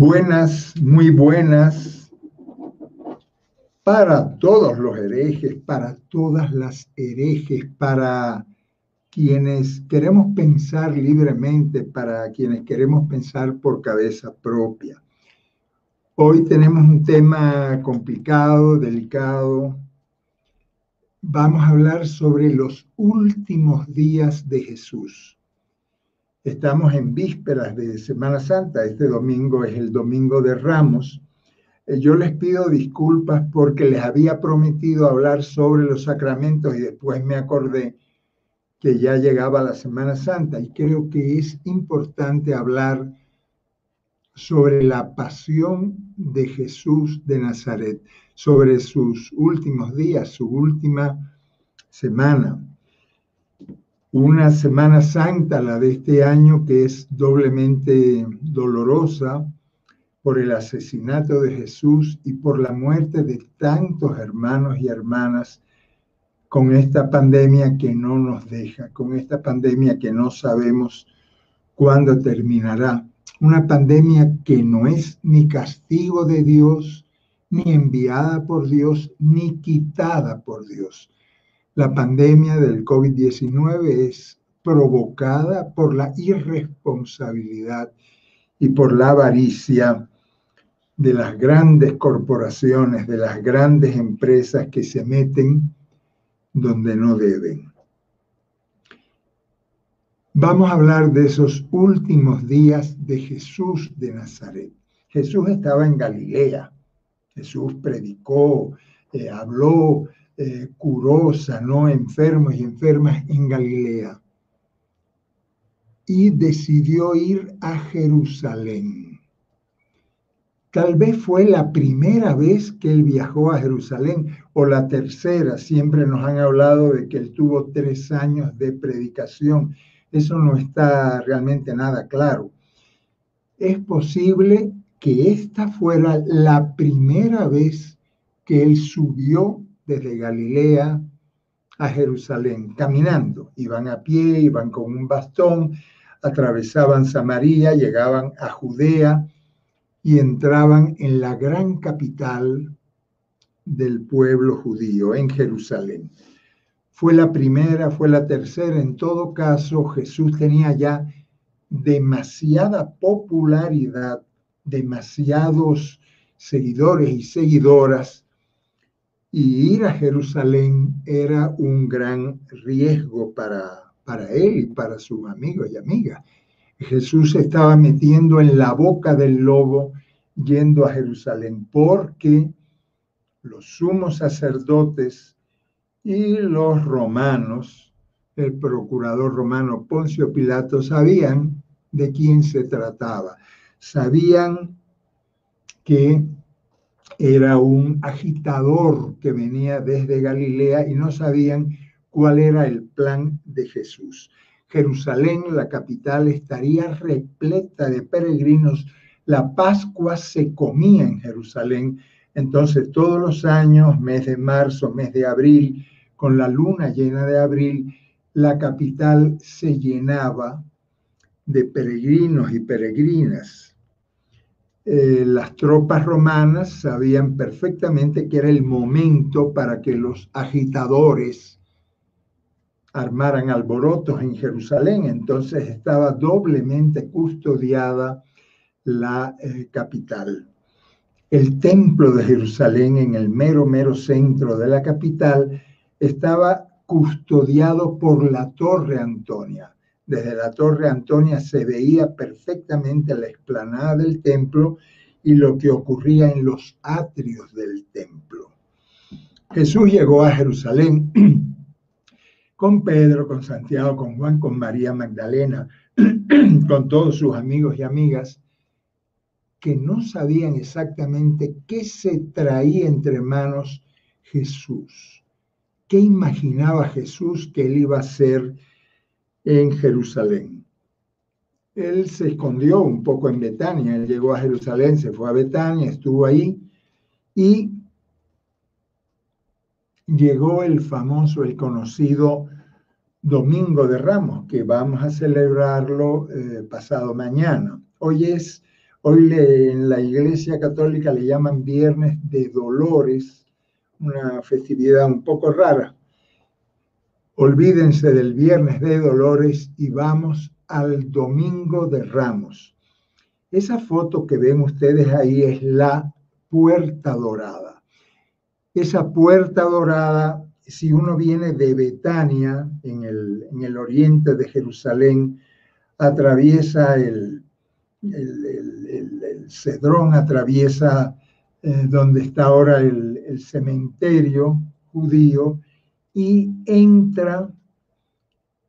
Buenas, muy buenas para todos los herejes, para todas las herejes, para quienes queremos pensar libremente, para quienes queremos pensar por cabeza propia. Hoy tenemos un tema complicado, delicado. Vamos a hablar sobre los últimos días de Jesús. Estamos en vísperas de Semana Santa. Este domingo es el domingo de Ramos. Eh, yo les pido disculpas porque les había prometido hablar sobre los sacramentos y después me acordé que ya llegaba la Semana Santa y creo que es importante hablar sobre la pasión de Jesús de Nazaret, sobre sus últimos días, su última semana una Semana Santa, la de este año, que es doblemente dolorosa por el asesinato de Jesús y por la muerte de tantos hermanos y hermanas con esta pandemia que no nos deja, con esta pandemia que no sabemos cuándo terminará. Una pandemia que no es ni castigo de Dios, ni enviada por Dios, ni quitada por Dios la pandemia del COVID-19 es provocada por la irresponsabilidad y por la avaricia de las grandes corporaciones, de las grandes empresas que se meten donde no deben. Vamos a hablar de esos últimos días de Jesús de Nazaret. Jesús estaba en Galilea, Jesús predicó, eh, habló, eh, curó, sanó enfermos y enfermas en Galilea. Y decidió ir a Jerusalén. Tal vez fue la primera vez que él viajó a Jerusalén o la tercera. Siempre nos han hablado de que él tuvo tres años de predicación. Eso no está realmente nada claro. Es posible que esta fuera la primera vez que él subió desde Galilea a Jerusalén, caminando. Iban a pie, iban con un bastón, atravesaban Samaria, llegaban a Judea y entraban en la gran capital del pueblo judío, en Jerusalén. Fue la primera, fue la tercera, en todo caso Jesús tenía ya demasiada popularidad, demasiados seguidores y seguidoras y ir a Jerusalén era un gran riesgo para, para él y para sus amigos y amigas. Jesús se estaba metiendo en la boca del lobo yendo a Jerusalén porque los sumos sacerdotes y los romanos, el procurador romano Poncio Pilato, sabían de quién se trataba. Sabían que era un agitador que venía desde Galilea y no sabían cuál era el plan de Jesús. Jerusalén, la capital, estaría repleta de peregrinos. La Pascua se comía en Jerusalén. Entonces todos los años, mes de marzo, mes de abril, con la luna llena de abril, la capital se llenaba de peregrinos y peregrinas eh, las tropas romanas sabían perfectamente que era el momento para que los agitadores armaran alborotos en Jerusalén, entonces estaba doblemente custodiada la eh, capital. El templo de Jerusalén, en el mero, mero centro de la capital, estaba custodiado por la Torre Antonia. Desde la Torre Antonia se veía perfectamente la explanada del templo y lo que ocurría en los atrios del templo. Jesús llegó a Jerusalén con Pedro, con Santiago, con Juan, con María Magdalena, con todos sus amigos y amigas, que no sabían exactamente qué se traía entre manos Jesús. ¿Qué imaginaba Jesús que él iba a hacer en Jerusalén. Él se escondió un poco en Betania, él llegó a Jerusalén, se fue a Betania, estuvo ahí y llegó el famoso, el conocido Domingo de Ramos, que vamos a celebrarlo eh, pasado mañana. Hoy es, Hoy en la Iglesia Católica le llaman Viernes de Dolores, una festividad un poco rara. Olvídense del Viernes de Dolores y vamos al Domingo de Ramos. Esa foto que ven ustedes ahí es la puerta dorada. Esa puerta dorada, si uno viene de Betania, en el, en el oriente de Jerusalén, atraviesa el, el, Cedrón, atraviesa eh, donde está ahora el cementerio judío y entra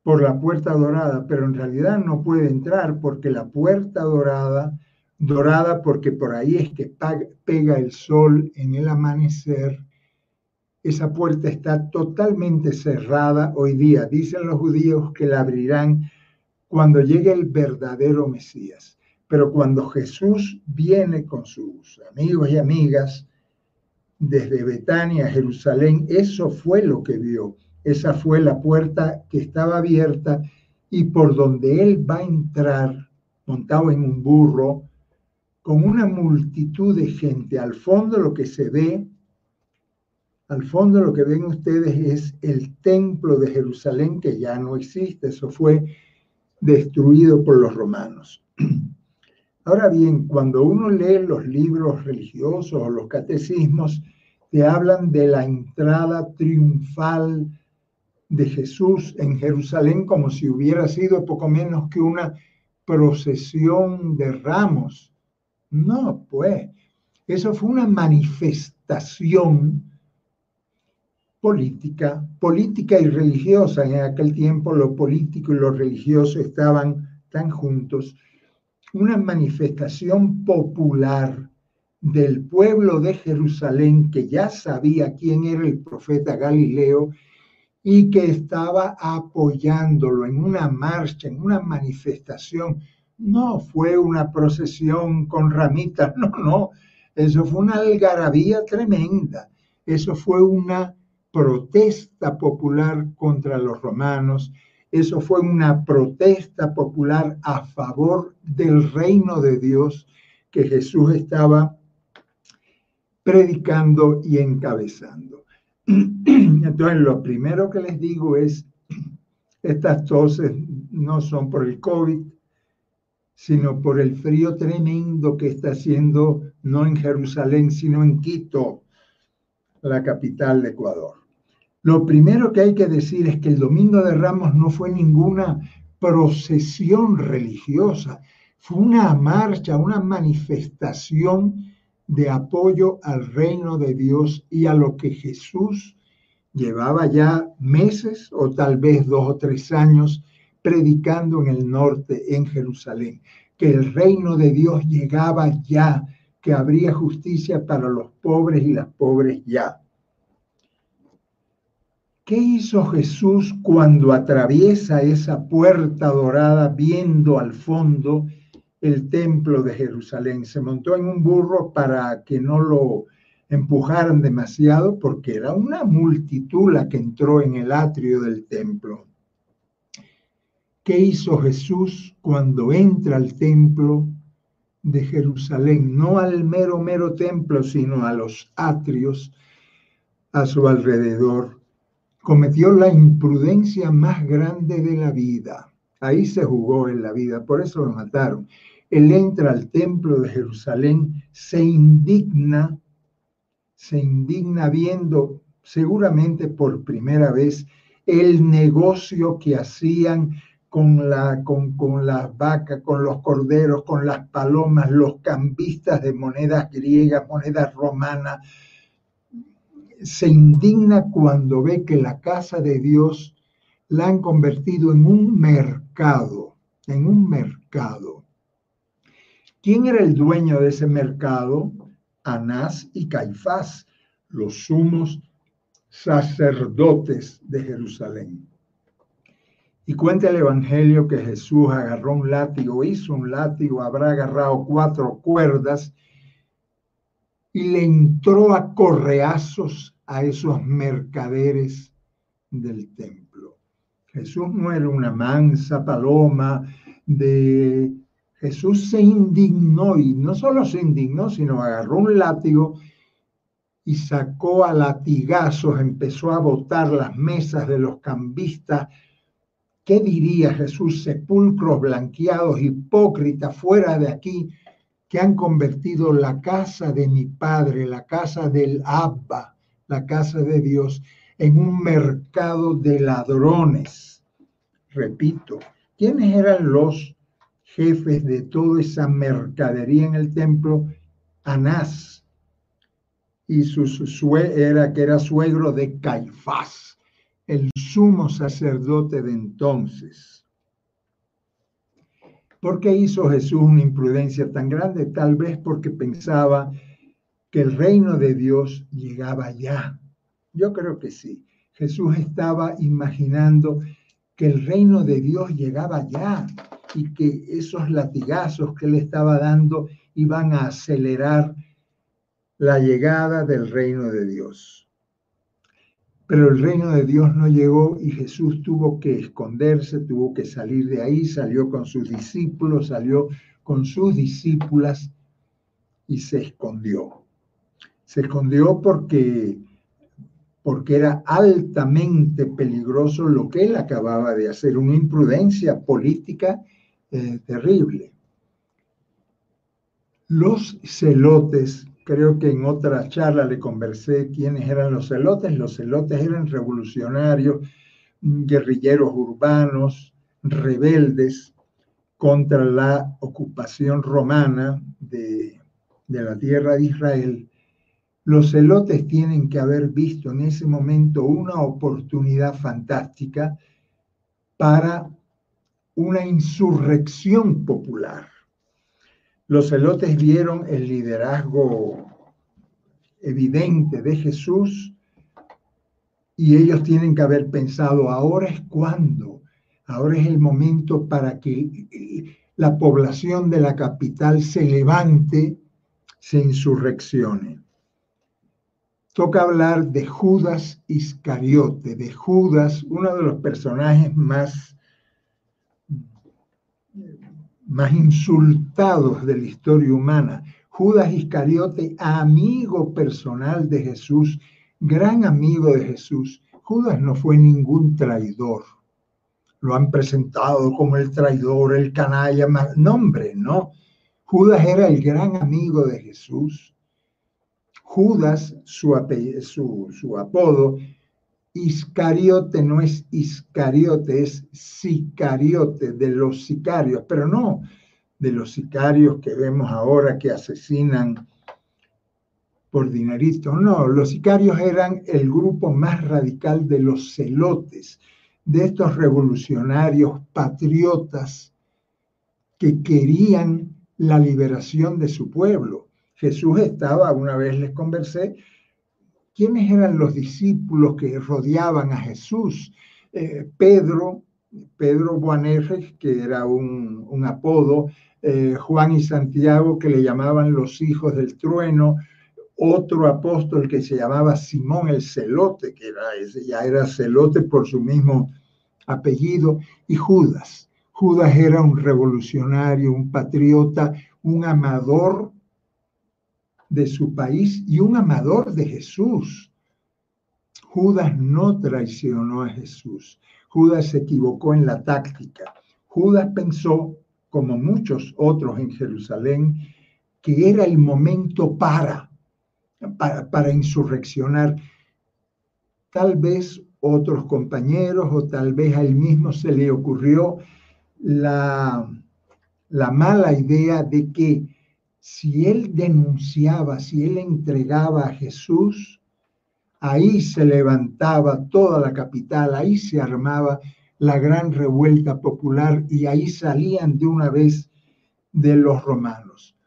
por la puerta dorada, pero en realidad no puede entrar porque la puerta dorada, dorada porque por ahí es que pega el sol en el amanecer, esa puerta está totalmente cerrada hoy día. Dicen los judíos que la abrirán cuando llegue el verdadero Mesías. Pero cuando Jesús viene con sus amigos y amigas desde Betania a Jerusalén, eso fue lo que vio esa fue la puerta que estaba abierta y por donde él va a entrar, montado en un burro, con una multitud de gente. Al fondo lo que se ve, al fondo lo que ven ustedes es el templo de Jerusalén que ya no existe, eso fue destruido por los romanos. Ahora bien, cuando uno lee los libros religiosos o los catecismos, te hablan de la entrada triunfal de Jesús en Jerusalén como si hubiera sido poco menos que una procesión de ramos. No, pues, eso fue una manifestación política, política y religiosa. En aquel tiempo lo político y lo religioso estaban tan juntos. Una manifestación popular del pueblo de Jerusalén que ya sabía quién era el profeta Galileo y que estaba apoyándolo en una marcha, en una manifestación. No fue una procesión con ramitas, no, no, eso fue una algarabía tremenda, eso fue una protesta popular contra los romanos, eso fue una protesta popular a favor del reino de Dios que Jesús estaba predicando y encabezando. Entonces, lo primero que les digo es, estas toses no son por el COVID, sino por el frío tremendo que está haciendo, no en Jerusalén, sino en Quito, la capital de Ecuador. Lo primero que hay que decir es que el Domingo de Ramos no fue ninguna procesión religiosa, fue una marcha, una manifestación de apoyo al reino de Dios y a lo que Jesús llevaba ya meses o tal vez dos o tres años predicando en el norte, en Jerusalén, que el reino de Dios llegaba ya, que habría justicia para los pobres y las pobres ya. ¿Qué hizo Jesús cuando atraviesa esa puerta dorada viendo al fondo el templo de Jerusalén. Se montó en un burro para que no lo empujaran demasiado porque era una multitud la que entró en el atrio del templo. ¿Qué hizo Jesús cuando entra al templo de Jerusalén? No al mero, mero templo, sino a los atrios a su alrededor. Cometió la imprudencia más grande de la vida. Ahí se jugó en la vida, por eso lo mataron. Él entra al templo de Jerusalén, se indigna, se indigna viendo seguramente por primera vez el negocio que hacían con, con las vacas, con los corderos, con las palomas, los cambistas de monedas griegas, monedas romanas. Se indigna cuando ve que la casa de Dios la han convertido en un mercado, en un mercado ¿Quién era el dueño de ese mercado? Anás y Caifás, los sumos sacerdotes de Jerusalén. Y cuenta el Evangelio que Jesús agarró un látigo, hizo un látigo, habrá agarrado cuatro cuerdas y le entró a correazos a esos mercaderes del templo. Jesús no era una mansa paloma de Jesús se indignó y no solo se indignó, sino agarró un látigo y sacó a latigazos, empezó a botar las mesas de los cambistas. ¿Qué diría Jesús? Sepulcros blanqueados, hipócritas, fuera de aquí, que han convertido la casa de mi padre, la casa del Abba, la casa de Dios, en un mercado de ladrones. Repito, ¿quiénes eran los jefes de toda esa mercadería en el templo, Anás, y su, era que era suegro de Caifás, el sumo sacerdote de entonces. ¿Por qué hizo Jesús una imprudencia tan grande? Tal vez porque pensaba que el reino de Dios llegaba ya. Yo creo que sí. Jesús estaba imaginando que el reino de Dios llegaba ya y que esos latigazos que le estaba dando iban a acelerar la llegada del reino de Dios. Pero el reino de Dios no llegó y Jesús tuvo que esconderse, tuvo que salir de ahí, salió con sus discípulos, salió con sus discípulas y se escondió. Se escondió porque porque era altamente peligroso lo que él acababa de hacer, una imprudencia política eh, terrible. Los celotes, creo que en otra charla le conversé quiénes eran los celotes. Los celotes eran revolucionarios, guerrilleros urbanos, rebeldes contra la ocupación romana de, de la tierra de Israel. Los celotes tienen que haber visto en ese momento una oportunidad fantástica para una insurrección popular. Los celotes vieron el liderazgo evidente de Jesús y ellos tienen que haber pensado, ahora es cuando, ahora es el momento para que la población de la capital se levante, se insurreccione. Toca hablar de Judas Iscariote, de Judas, uno de los personajes más más insultados de la historia humana. Judas Iscariote, amigo personal de Jesús, gran amigo de Jesús. Judas no fue ningún traidor. Lo han presentado como el traidor, el canalla, nombre, no. Judas era el gran amigo de Jesús. Judas, su, su, su apodo, Iscariote no es Iscariote, es sicariote de los sicarios, pero no de los sicarios que vemos ahora que asesinan por dinerito. No, los sicarios eran el grupo más radical de los celotes, de estos revolucionarios patriotas que querían la liberación de su pueblo. Jesús estaba, una vez les conversé, ¿Quiénes eran los discípulos que rodeaban a Jesús? Eh, Pedro, Pedro Boanerges, que era un, apodo, eh, Juan y Santiago, que le llamaban los hijos del trueno, otro apóstol que se llamaba Simón el Celote, que ya era celote por su mismo apellido, y Judas. Judas era un revolucionario, un patriota, un amador de su país y un amador de Jesús. Judas no traicionó a Jesús. Judas se equivocó en la táctica. Judas pensó, como muchos otros en Jerusalén, que era el momento para, para, insurreccionar. Tal vez otros compañeros o tal vez a él mismo se le ocurrió la, la mala idea de que si él denunciaba, si él entregaba a Jesús, ahí se levantaba toda la capital, ahí se armaba la gran revuelta popular y ahí salían de una vez de los romanos.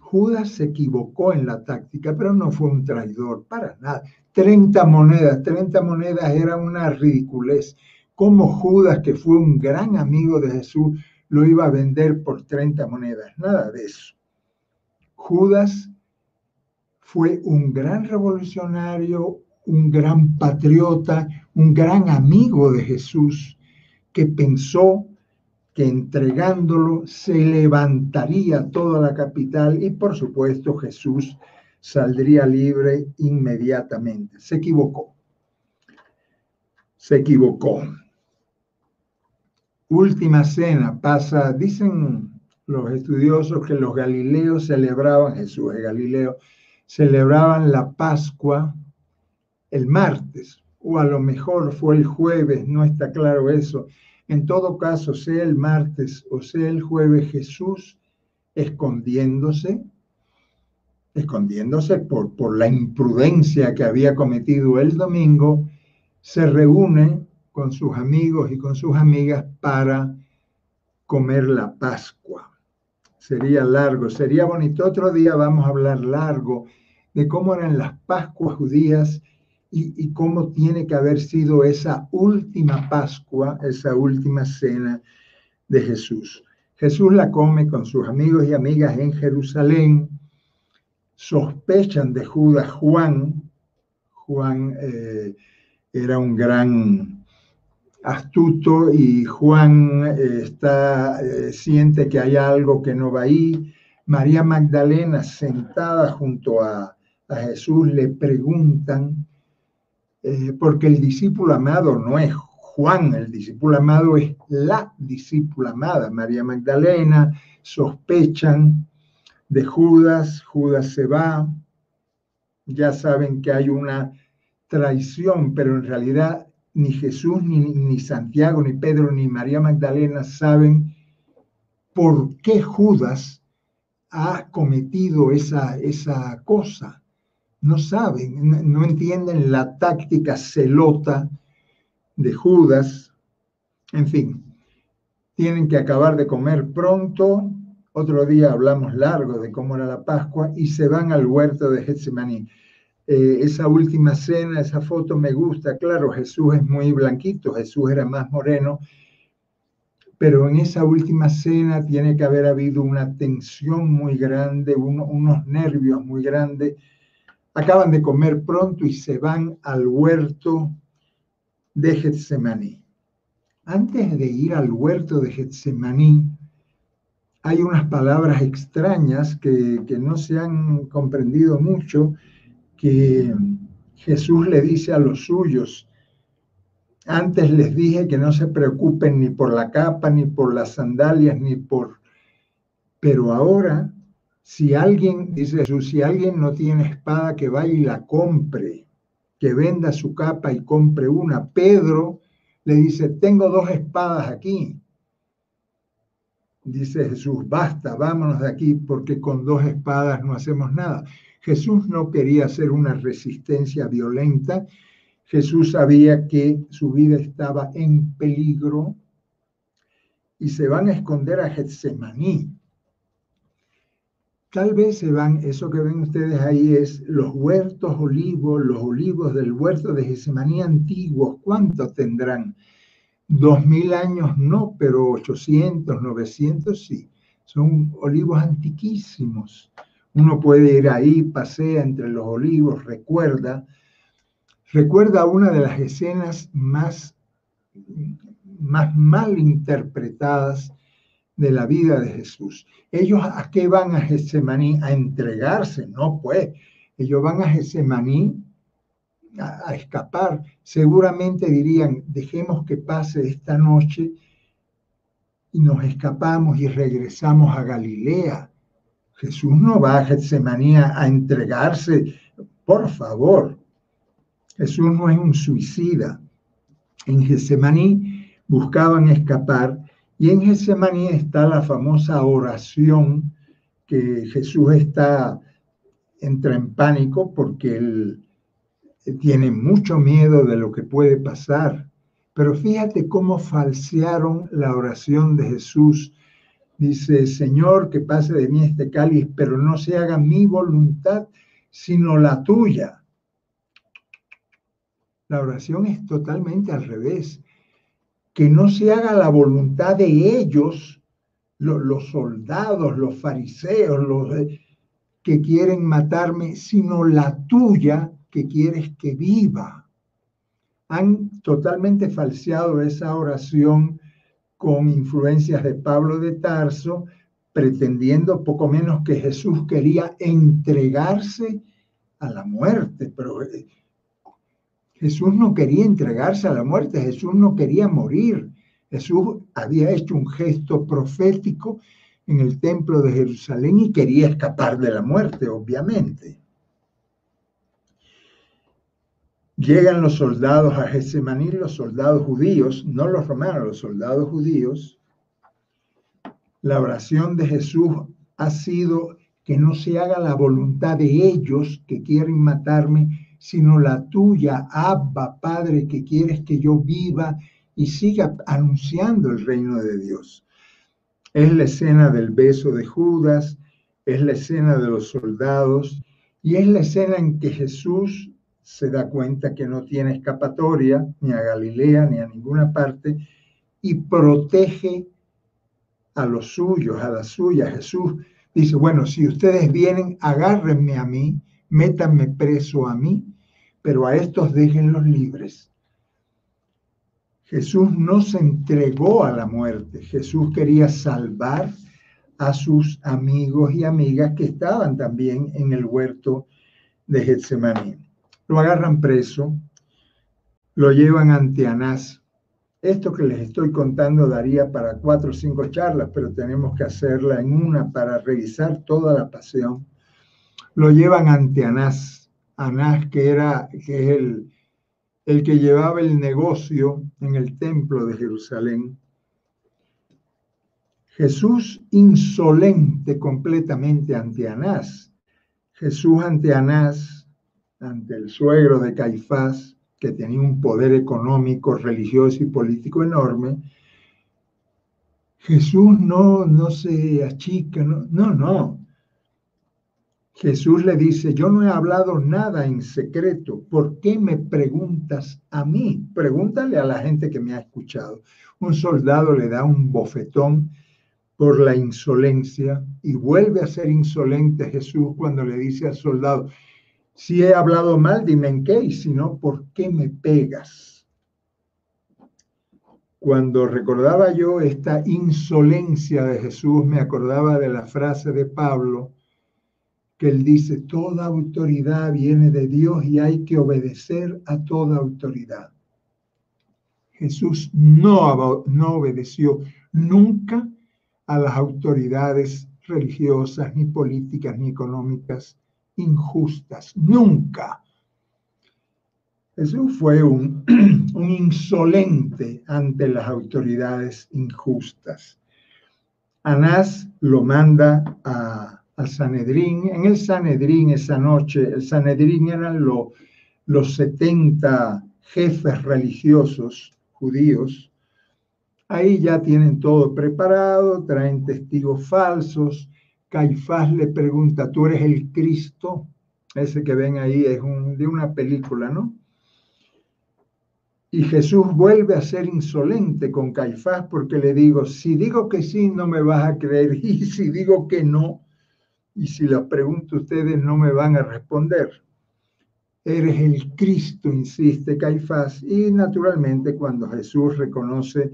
Judas se equivocó en la táctica, pero no fue un traidor, para nada. 30 monedas, 30 monedas era una ridiculez. Como Judas, que fue un gran amigo de Jesús, lo iba a vender por 30 monedas? Nada de eso. Judas fue un gran revolucionario, un gran patriota, un gran amigo de Jesús, que pensó que entregándolo se levantaría toda la capital y por supuesto Jesús saldría libre inmediatamente. Se equivocó. Se equivocó. Última cena pasa, dicen los estudiosos que los galileos celebraban, Jesús de Galileo, celebraban la Pascua el martes, o a lo mejor fue el jueves, no está claro eso. En todo caso, sea el martes o sea el jueves, Jesús escondiéndose, escondiéndose por, por la imprudencia que había cometido el domingo, se reúne con sus amigos y con sus amigas para comer la Pascua. Sería largo, sería bonito. Otro día vamos a hablar largo de cómo eran las Pascuas judías y, cómo tiene que haber sido esa última Pascua, esa última cena de Jesús. Jesús la come con sus amigos y amigas en Jerusalén. Sospechan de Judas Juan. Juan eh, era un gran astuto y Juan eh, está, eh, siente que hay algo que no va ahí. María Magdalena sentada junto a, a Jesús le preguntan eh, porque el discípulo amado no es Juan, el discípulo amado es la discípula amada, María Magdalena, sospechan de Judas, Judas se va, ya saben que hay una traición, pero en realidad ni Jesús, ni, ni Santiago, ni Pedro, ni María Magdalena saben por qué Judas ha cometido esa, esa cosa no saben, no entienden la táctica celota de Judas. En fin, tienen que acabar de comer pronto. Otro día hablamos largo de cómo era la Pascua y se van al huerto de Getsemaní. Eh, esa última cena, esa foto me gusta. Claro, Jesús es muy blanquito, Jesús era más moreno, pero en esa última cena tiene que haber habido una tensión muy grande, unos nervios muy grandes acaban de comer pronto y se van al huerto de Getsemaní. Antes de ir al huerto de Getsemaní, hay unas palabras extrañas que, que no se han comprendido mucho, que Jesús le dice a los suyos, antes les dije que no se preocupen ni por la capa, ni por las sandalias, ni por... Pero ahora si alguien, dice Jesús, si alguien no tiene espada, que vaya y la compre, que venda su capa y compre una. Pedro le dice, tengo dos espadas aquí. Dice Jesús, basta, vámonos de aquí, porque con dos espadas no hacemos nada. Jesús no quería hacer una resistencia violenta. Jesús sabía que su vida estaba en peligro y se van a esconder a Getsemaní. Tal vez se van, eso que ven ustedes ahí es los huertos olivos, los olivos del huerto de Gesemaní antiguos. ¿Cuántos tendrán? Dos mil años no, pero 800, 900 sí. Son olivos antiquísimos. Uno puede ir ahí, pasea entre los olivos, recuerda. Recuerda una de las escenas más, más mal interpretadas de la vida de Jesús. Ellos a qué van a Getsemaní? A entregarse, no pues. Ellos van a Getsemaní a, a escapar. Seguramente dirían, dejemos que pase esta noche y nos escapamos y regresamos a Galilea. Jesús no va a Getsemaní a entregarse, por favor. Jesús no es un suicida. En Getsemaní buscaban escapar y en Getsemaní está la famosa oración que Jesús está, entra en pánico porque él tiene mucho miedo de lo que puede pasar. Pero fíjate cómo falsearon la oración de Jesús. Dice, Señor, que pase de mí este cáliz, pero no se haga mi voluntad, sino la tuya. La oración es totalmente al revés que no se haga la voluntad de ellos, los, soldados, los fariseos, los eh, que quieren matarme, sino la tuya que quieres que viva. Han totalmente falseado esa oración con influencias de Pablo de Tarso, pretendiendo poco menos que Jesús quería entregarse a la muerte, pero eh, Jesús no quería entregarse a la muerte, Jesús no quería morir. Jesús había hecho un gesto profético en el templo de Jerusalén y quería escapar de la muerte, obviamente. Llegan los soldados a Getsemaní, los soldados judíos, no los romanos, los soldados judíos. La oración de Jesús ha sido que no se haga la voluntad de ellos que quieren matarme, sino la tuya, Abba, Padre, que quieres que yo viva y siga anunciando el reino de Dios. Es la escena del beso de Judas, es la escena de los soldados y es la escena en que Jesús se da cuenta que no tiene escapatoria ni a Galilea ni a ninguna parte y protege a los suyos, a la suya. Jesús dice, bueno, si ustedes vienen, agárrenme a mí, métanme preso a mí, pero a estos déjenlos libres. Jesús no se entregó a la muerte, Jesús quería salvar a sus amigos y amigas que estaban también en el huerto de Getsemaní lo agarran preso, lo llevan ante Anás. Esto que les estoy contando daría para cuatro o cinco charlas, pero tenemos que hacerla en una para revisar toda la pasión. Lo llevan ante Anás. Anás, que era que es el, el que llevaba el negocio en el templo de Jerusalén. Jesús insolente completamente ante Anás. Jesús ante Anás ante el suegro de Caifás, que tenía un poder económico, religioso y político enorme, Jesús no, no se achica, no, no, no. Jesús le dice, yo no he hablado nada en secreto, ¿por qué me preguntas a mí? Pregúntale a la gente que me ha escuchado. Un soldado le da un bofetón por la insolencia y vuelve a ser insolente Jesús cuando le dice al soldado, si he hablado mal, dime en qué, y si no, ¿por qué me pegas? Cuando recordaba yo esta insolencia de Jesús, me acordaba de la frase de Pablo, que él dice, toda autoridad viene de Dios y hay que obedecer a toda autoridad. Jesús no, no obedeció nunca a las autoridades religiosas, ni políticas, ni económicas injustas, nunca. Jesús fue un, un insolente ante las autoridades injustas. Anás lo manda a, al Sanedrín. En el Sanedrín esa noche, el Sanedrín eran los 70 jefes religiosos judíos. Ahí ya tienen todo preparado, traen testigos falsos, Caifás le pregunta, ¿tú eres el Cristo? Ese que ven ahí es de una película, ¿no? Y Jesús vuelve a ser insolente con Caifás porque le digo, si digo que sí, no me vas a creer. Y si digo que no, y si les pregunto ustedes, no me van a responder. Eres el Cristo, insiste Caifás. Y naturalmente cuando Jesús reconoce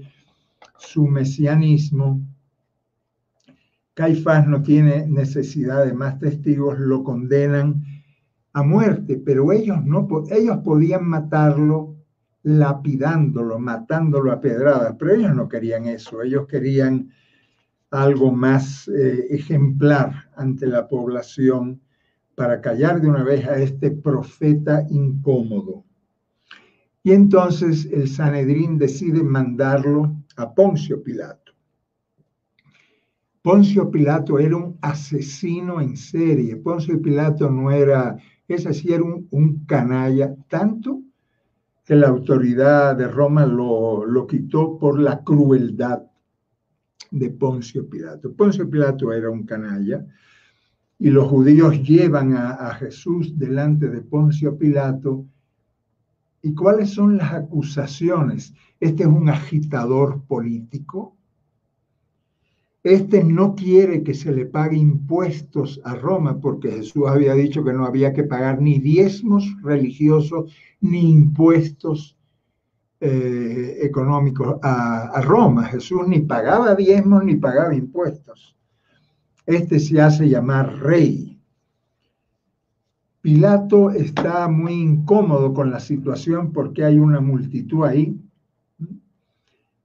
su mesianismo, Caifás no tiene necesidad de más testigos, lo condenan a muerte, pero ellos no, ellos podían matarlo lapidándolo, matándolo a pedradas, pero ellos no querían eso, ellos querían algo más eh, ejemplar ante la población para callar de una vez a este profeta incómodo. Y entonces el Sanedrín decide mandarlo a Poncio Pilato. Poncio Pilato era un asesino en serie. Poncio Pilato no era, ese sí era un, canalla, tanto que la autoridad de Roma lo, lo quitó por la crueldad de Poncio Pilato. Poncio Pilato era un canalla y los judíos llevan a, a, Jesús delante de Poncio Pilato. ¿Y cuáles son las acusaciones? Este es un agitador político, este no quiere que se le pague impuestos a Roma porque Jesús había dicho que no había que pagar ni diezmos religiosos ni impuestos eh, económicos a, Roma. Jesús ni pagaba diezmos ni pagaba impuestos. Este se hace llamar rey. Pilato está muy incómodo con la situación porque hay una multitud ahí.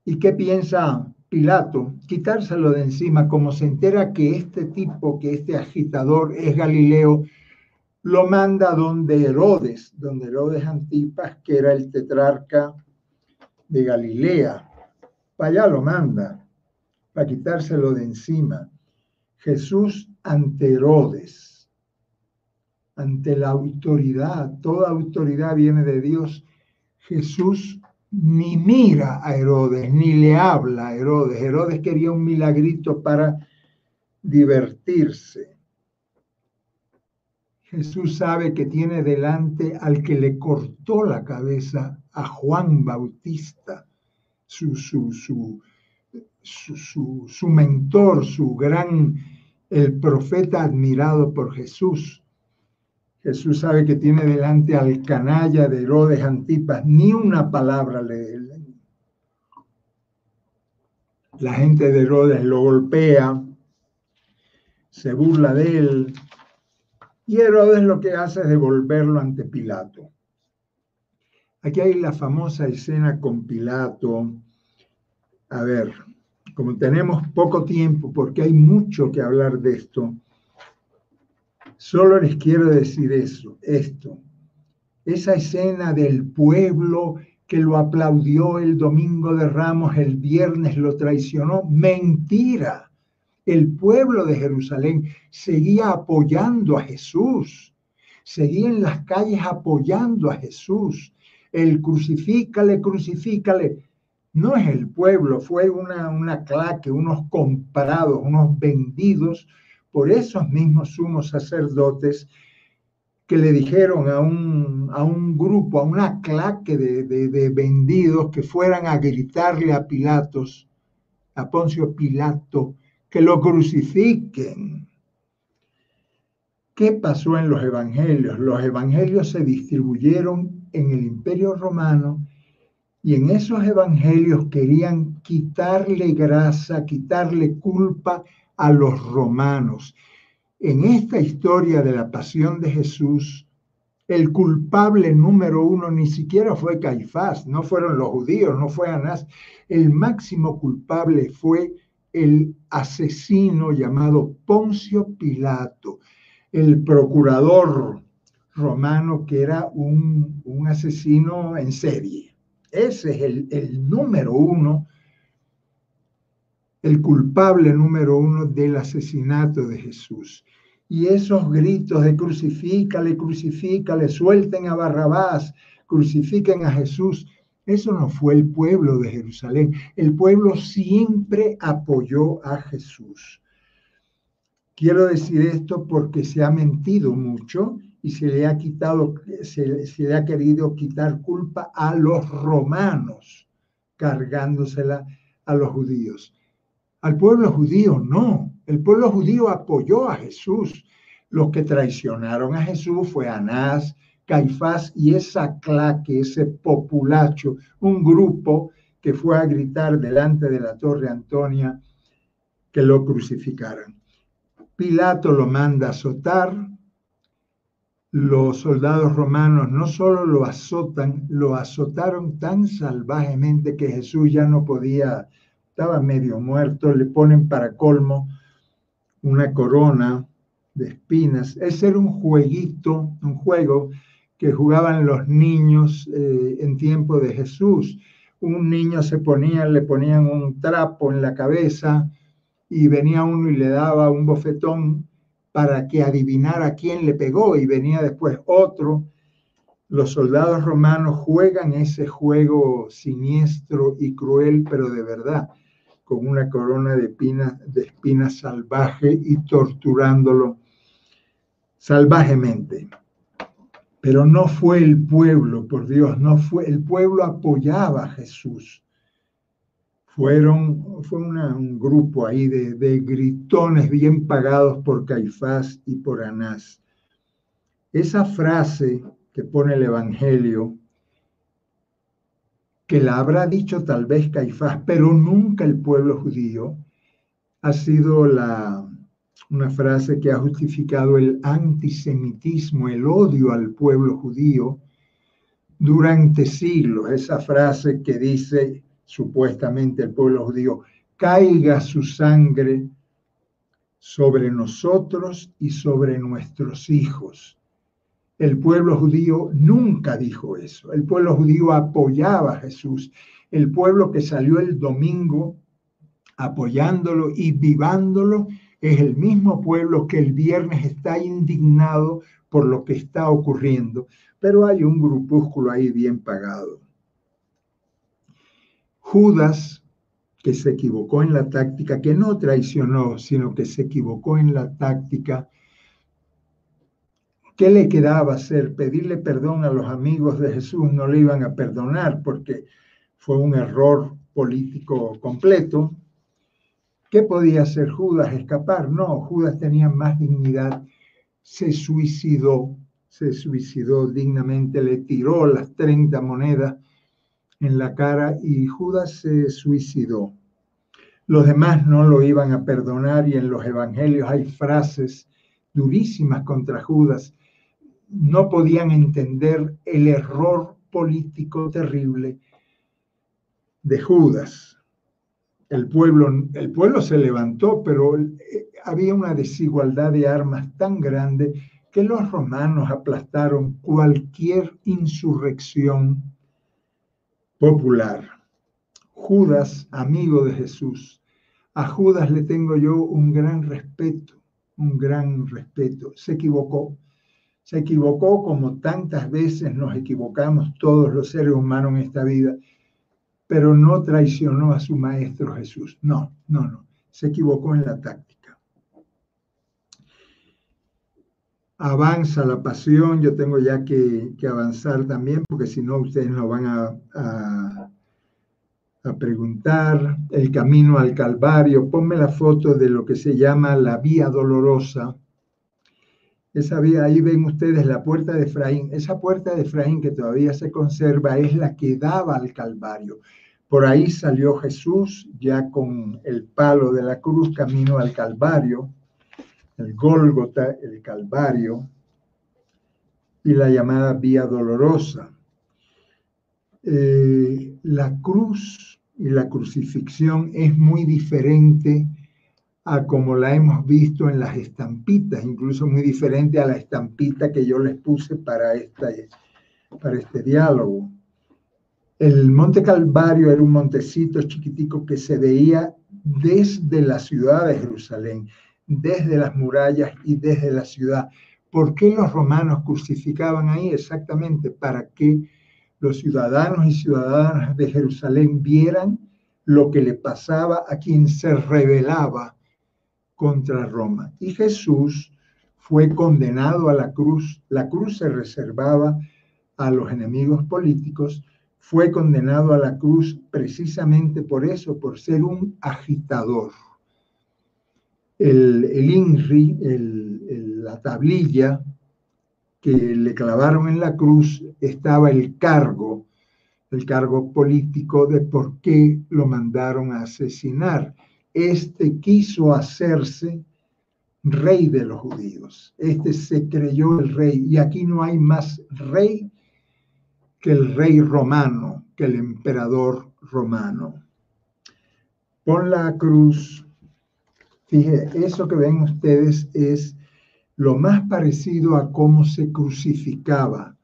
¿Y qué piensa Pilato? Quitárselo de encima, como se entera que este tipo, que este agitador es Galileo, lo manda donde Herodes, donde Herodes Antipas, que era el tetrarca de Galilea. Para allá lo manda, para quitárselo de encima. Jesús ante Herodes, ante la autoridad, toda autoridad viene de Dios. Jesús ni mira a Herodes, ni le habla a Herodes. Herodes quería un milagrito para divertirse. Jesús sabe que tiene delante al que le cortó la cabeza a Juan Bautista, su, su, su, su, mentor, su gran, el profeta admirado por Jesús. Jesús sabe que tiene delante al canalla de Herodes Antipas, ni una palabra le... La gente de Herodes lo golpea, se burla de él, y Herodes lo que hace es devolverlo ante Pilato. Aquí hay la famosa escena con Pilato. A ver, como tenemos poco tiempo, porque hay mucho que hablar de esto, solo les quiero decir eso, esto. Esa escena del pueblo que lo aplaudió el domingo de Ramos, el viernes lo traicionó, mentira el pueblo de Jerusalén seguía apoyando a Jesús, seguía en las calles apoyando a Jesús. El crucifícale, crucifícale. No es el pueblo, fue una, una claque, unos comprados, unos vendidos por esos mismos sumos sacerdotes que le dijeron a un, a un grupo, a una claque de, de vendidos que fueran a gritarle a Pilatos, a Poncio Pilato, que lo crucifiquen. ¿Qué pasó en los evangelios? Los evangelios se distribuyeron en el imperio romano y en esos evangelios querían quitarle grasa, quitarle culpa a los romanos. En esta historia de la pasión de Jesús, el culpable número uno ni siquiera fue Caifás, no fueron los judíos, no fue Anás. El máximo culpable fue el asesino llamado Poncio Pilato, el procurador romano que era un, asesino en serie. Ese es el, el número uno, el culpable número uno del asesinato de Jesús. Y esos gritos de crucifícale, crucifícale, suelten a Barrabás, crucifiquen a Jesús, eso no fue el pueblo de Jerusalén. El pueblo siempre apoyó a Jesús. Quiero decir esto porque se ha mentido mucho y se le ha quitado, se, se le ha querido quitar culpa a los romanos, cargándosela a los judíos. Al pueblo judío no. El pueblo judío apoyó a Jesús. Los que traicionaron a Jesús fue Anás, Caifás y esa claque, ese populacho, un grupo que fue a gritar delante de la torre Antonia que lo crucificaran. Pilato lo manda a azotar, los soldados romanos no solo lo azotan, lo azotaron tan salvajemente que Jesús ya no podía, estaba medio muerto, le ponen para colmo una corona de espinas. Ese era un jueguito, un juego que jugaban los niños eh, en tiempo de Jesús. Un niño se ponía, le ponían un trapo en la cabeza y venía uno y le daba un bofetón para que adivinara quién le pegó y venía después otro. Los soldados romanos juegan ese juego siniestro y cruel, pero de verdad, con una corona de espinas, de espinas salvaje y torturándolo salvajemente. Pero no fue el pueblo, por Dios, no fue, el pueblo apoyaba a Jesús. Fueron, fue un grupo ahí de, de gritones bien pagados por Caifás y por Anás. Esa frase que pone el Evangelio, que la habrá dicho tal vez Caifás, pero nunca el pueblo judío, ha sido la, una frase que ha justificado el antisemitismo, el odio al pueblo judío durante siglos. Esa frase que dice supuestamente el pueblo judío, caiga su sangre sobre nosotros y sobre nuestros hijos. El pueblo judío nunca dijo eso. El pueblo judío apoyaba a Jesús. El pueblo que salió el domingo apoyándolo y vivándolo es el mismo pueblo que el viernes está indignado por lo que está ocurriendo. Pero hay un grupúsculo ahí bien pagado. Judas, que se equivocó en la táctica, que no traicionó, sino que se equivocó en la táctica, ¿Qué le quedaba hacer? Pedirle perdón a los amigos de Jesús, no le iban a perdonar porque fue un error político completo. ¿Qué podía hacer Judas? ¿Escapar? No, Judas tenía más dignidad, se suicidó, se suicidó dignamente, le tiró las 30 monedas en la cara y Judas se suicidó. Los demás no lo iban a perdonar y en los evangelios hay frases durísimas contra Judas no podían entender el error político terrible de Judas. El pueblo, el pueblo se levantó, pero eh, había una desigualdad de armas tan grande que los romanos aplastaron cualquier insurrección popular. Judas, amigo de Jesús, a Judas le tengo yo un gran respeto, un gran respeto. Se equivocó, se equivocó como tantas veces nos equivocamos todos los seres humanos en esta vida, pero no traicionó a su maestro Jesús. No, no, no. Se equivocó en la táctica. Avanza la pasión, yo tengo ya que, avanzar también, porque si no ustedes no van a, a, a preguntar. El camino al Calvario, ponme la foto de lo que se llama la vía dolorosa esa vía, ahí ven ustedes la puerta de Efraín. Esa puerta de Efraín que todavía se conserva es la que daba al Calvario. Por ahí salió Jesús ya con el palo de la cruz camino al Calvario, el Gólgota, el Calvario y la llamada Vía Dolorosa. Eh, la cruz y la crucifixión es muy diferente a como la hemos visto en las estampitas, incluso muy diferente a la estampita que yo les puse para, esta, para este diálogo. El Monte Calvario era un montecito chiquitico que se veía desde la ciudad de Jerusalén, desde las murallas y desde la ciudad. ¿Por qué los romanos crucificaban ahí? Exactamente para que los ciudadanos y ciudadanas de Jerusalén vieran lo que le pasaba a quien se rebelaba contra Roma. Y Jesús fue condenado a la cruz. La cruz se reservaba a los enemigos políticos. Fue condenado a la cruz precisamente por eso, por ser un agitador. El, el INRI, la tablilla que le clavaron en la cruz, estaba el cargo, el cargo político de por qué lo mandaron a asesinar este quiso hacerse rey de los judíos. Este se creyó el rey y aquí no hay más rey que el rey romano, que el emperador romano. Pon la cruz. Fíjense, eso que ven ustedes es lo más parecido a cómo se crucificaba,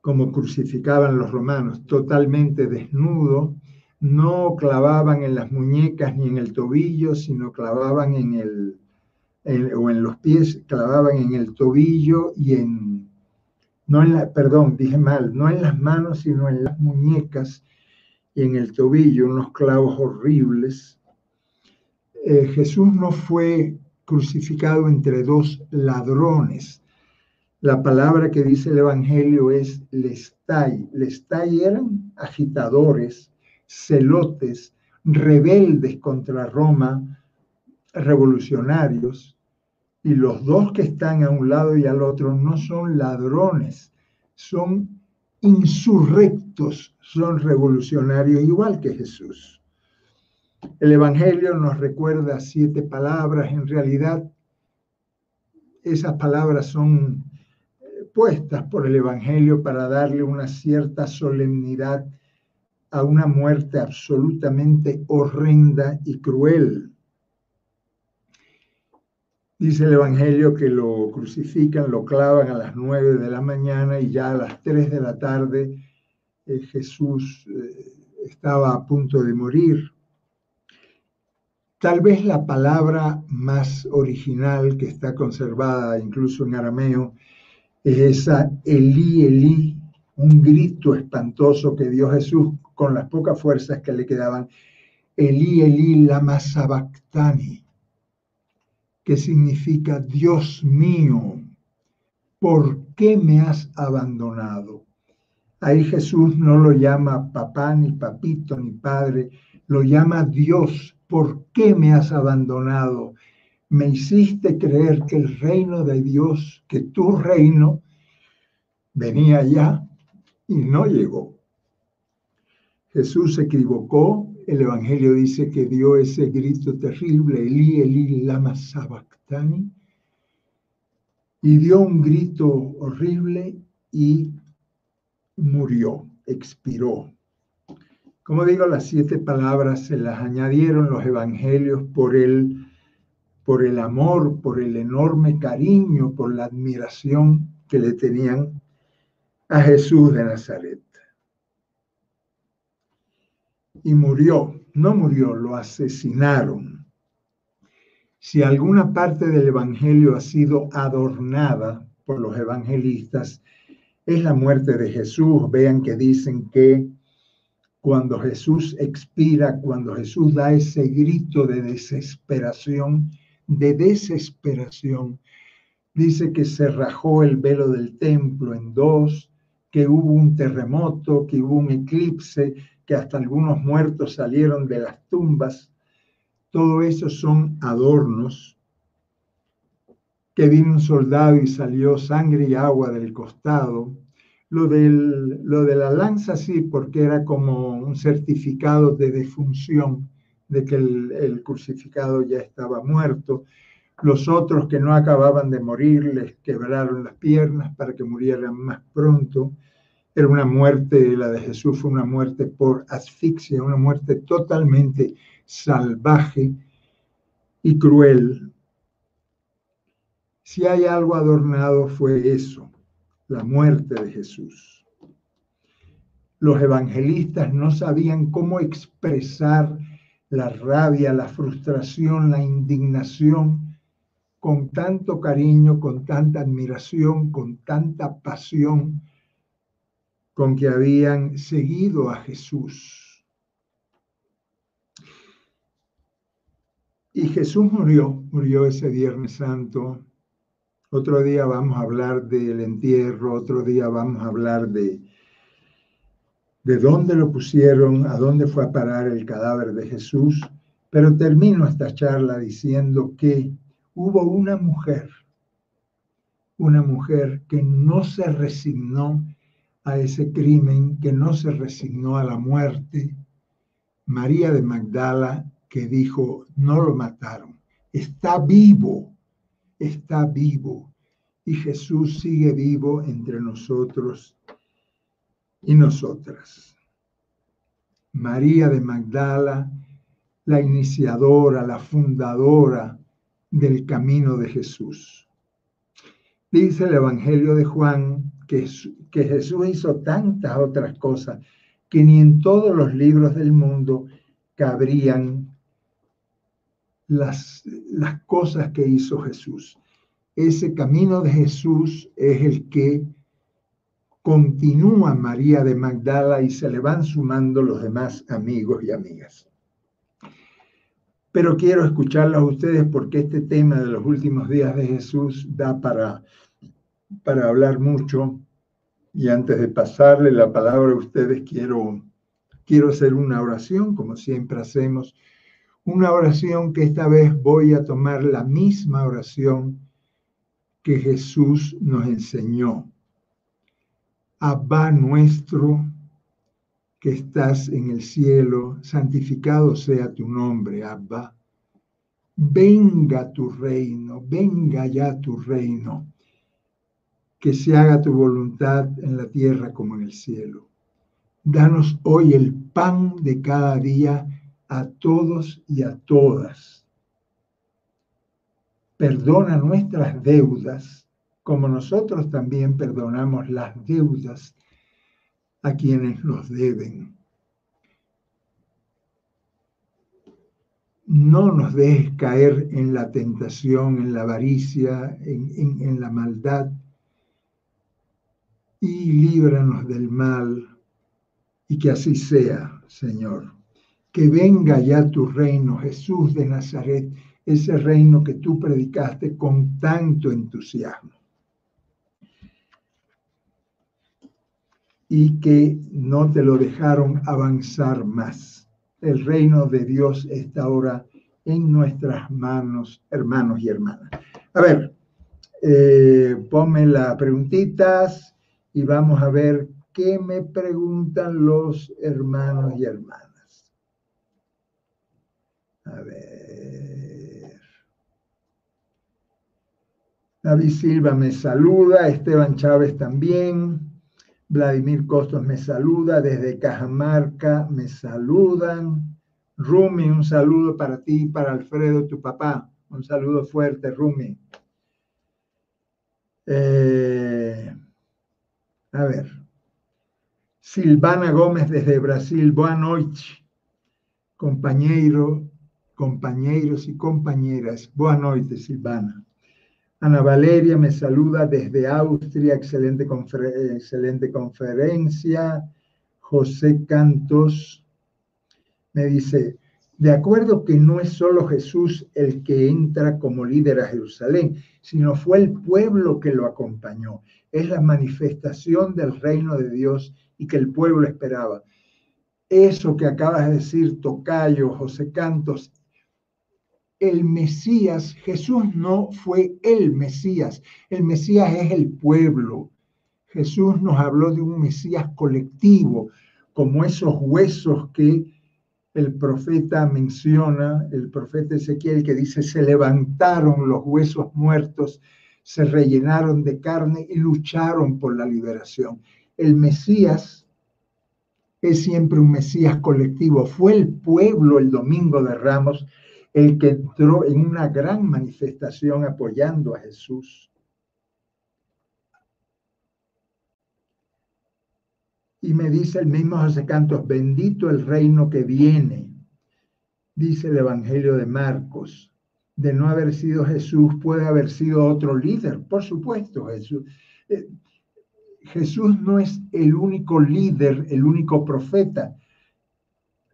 como crucificaban los romanos, totalmente desnudo, no clavaban en las muñecas ni en el tobillo, sino clavaban en el, o en los pies, clavaban en el tobillo y en, no en la, perdón, dije mal, no en las manos, sino en las muñecas y en el tobillo, unos clavos horribles. Eh, Jesús no fue crucificado entre dos ladrones. La palabra que dice el Evangelio es lestai. Lestai eran agitadores celotes, rebeldes contra Roma, revolucionarios, y los dos que están a un lado y al otro no son ladrones, son insurrectos, son revolucionarios igual que Jesús. El Evangelio nos recuerda siete palabras, en realidad esas palabras son eh, puestas por el Evangelio para darle una cierta solemnidad a una muerte absolutamente horrenda y cruel. Dice el Evangelio que lo crucifican, lo clavan a las nueve de la mañana y ya a las tres de la tarde eh, Jesús eh, estaba a punto de morir. Tal vez la palabra más original que está conservada incluso en arameo es esa Elí, Elí, un grito espantoso que dio Jesús con las pocas fuerzas que le quedaban. Elí, Elí, lama sabactani que significa Dios mío, ¿por qué me has abandonado? Ahí Jesús no lo llama papá, ni papito, ni padre, lo llama Dios. ¿Por qué me has abandonado? Me hiciste creer que el reino de Dios, que tu reino, venía ya y no llegó. Jesús se equivocó el Evangelio dice que dio ese grito terrible, Eli, Eli, lama sabactani, y dio un grito horrible y murió, expiró. Como digo, las siete palabras se las añadieron los evangelios por el, por el amor, por el enorme cariño, por la admiración que le tenían a Jesús de Nazaret y murió. No murió, lo asesinaron. Si alguna parte del Evangelio ha sido adornada por los evangelistas, es la muerte de Jesús. Vean que dicen que cuando Jesús expira, cuando Jesús da ese grito de desesperación, de desesperación, dice que se rajó el velo del templo en dos, que hubo un terremoto, que hubo un eclipse, que hasta algunos muertos salieron de las tumbas. Todo eso son adornos. Que vino un soldado y salió sangre y agua del costado. Lo, del, lo de la lanza sí, porque era como un certificado de defunción, de que el, el crucificado ya estaba muerto. Los otros que no acababan de morir les quebraron las piernas para que murieran más pronto. Una muerte, la de Jesús fue una muerte por asfixia, una muerte totalmente salvaje y cruel. Si hay algo adornado fue eso, la muerte de Jesús. Los evangelistas no sabían cómo expresar la rabia, la frustración, la indignación con tanto cariño, con tanta admiración, con tanta pasión con que habían seguido a Jesús. Y Jesús murió, murió ese Viernes Santo. Otro día vamos a hablar del entierro, otro día vamos a hablar de, de dónde lo pusieron, a dónde fue a parar el cadáver de Jesús. Pero termino esta charla diciendo que hubo una mujer, una mujer que no se resignó a ese crimen, que no se resignó a la muerte, María de Magdala, que dijo, no lo mataron, está vivo, está vivo, y Jesús sigue vivo entre nosotros y nosotras. María de Magdala, la iniciadora, la fundadora del camino de Jesús. Dice el Evangelio de Juan que, Jesús hizo tantas otras cosas que ni en todos los libros del mundo cabrían las, las cosas que hizo Jesús. Ese camino de Jesús es el que continúa María de Magdala y se le van sumando los demás amigos y amigas. Pero quiero escucharlos a ustedes porque este tema de los últimos días de Jesús da para para hablar mucho y antes de pasarle la palabra a ustedes quiero, quiero hacer una oración, como siempre hacemos, una oración que esta vez voy a tomar la misma oración que Jesús nos enseñó. Abba nuestro que estás en el cielo, santificado sea tu nombre, Abba. Venga tu reino, venga ya tu reino, que se haga tu voluntad en la tierra como en el cielo. Danos hoy el pan de cada día a todos y a todas. Perdona nuestras deudas, como nosotros también perdonamos las deudas a quienes nos deben. No nos dejes caer en la tentación, en la avaricia, en, en la maldad, y líbranos del mal, y que así sea, Señor. Que venga ya tu reino, Jesús de Nazaret, ese reino que tú predicaste con tanto entusiasmo. y que no te lo dejaron avanzar más. El reino de Dios está ahora en nuestras manos, hermanos y hermanas. A ver, eh, ponme las preguntitas y vamos a ver qué me preguntan los hermanos y hermanas. A ver. David Silva me saluda, Esteban Chávez también. Vladimir Costos me saluda, desde Cajamarca me saludan. Rumi, un saludo para ti, para Alfredo, tu papá. Un saludo fuerte, Rumi. Eh, a ver. Silvana Gómez desde Brasil. Boa noite, compañero, compañeros y compañeras. Boa noite, Silvana. Ana Valeria me saluda desde Austria, excelente, excelente conferencia. José Cantos me dice, de acuerdo que no es solo Jesús el que entra como líder a Jerusalén, sino fue el pueblo que lo acompañó. Es la manifestación del reino de Dios y que el pueblo esperaba. Eso que acabas de decir, Tocayo, José Cantos, el Mesías, Jesús no fue el Mesías, el Mesías es el pueblo. Jesús nos habló de un Mesías colectivo, como esos huesos que el profeta menciona, el profeta Ezequiel, que dice, se levantaron los huesos muertos, se rellenaron de carne y lucharon por la liberación. El Mesías es siempre un Mesías colectivo, fue el pueblo el domingo de Ramos el que entró en una gran manifestación apoyando a Jesús. Y me dice el mismo José Cantos, bendito el reino que viene, dice el Evangelio de Marcos. De no haber sido Jesús, puede haber sido otro líder, por supuesto, Jesús. Eh, Jesús no es el único líder, el único profeta.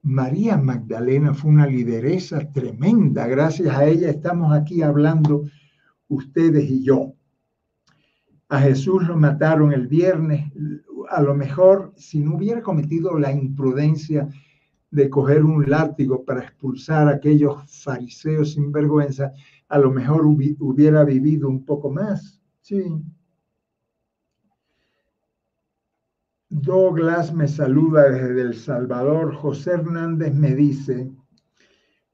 María Magdalena fue una lideresa tremenda. Gracias a ella estamos aquí hablando ustedes y yo. A Jesús lo mataron el viernes. A lo mejor, si no hubiera cometido la imprudencia de coger un látigo para expulsar a aquellos fariseos sin vergüenza, a lo mejor hubiera vivido un poco más. Douglas me saluda desde El Salvador. José Hernández me dice,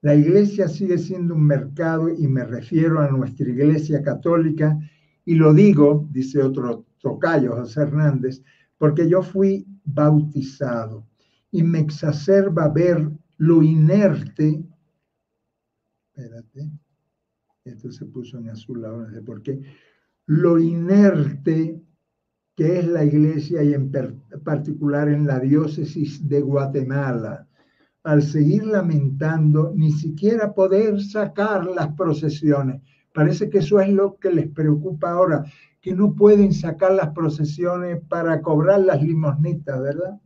la iglesia sigue siendo un mercado y me refiero a nuestra iglesia católica y lo digo, dice otro tocayo, José Hernández, porque yo fui bautizado y me exacerba ver lo inerte. Espérate, esto se puso en azul ahora, no sé por qué. Lo inerte que es la iglesia y en particular en la diócesis de Guatemala, al seguir lamentando ni siquiera poder sacar las procesiones. Parece que eso es lo que les preocupa ahora, que no pueden sacar las procesiones para cobrar las limosnitas, ¿verdad?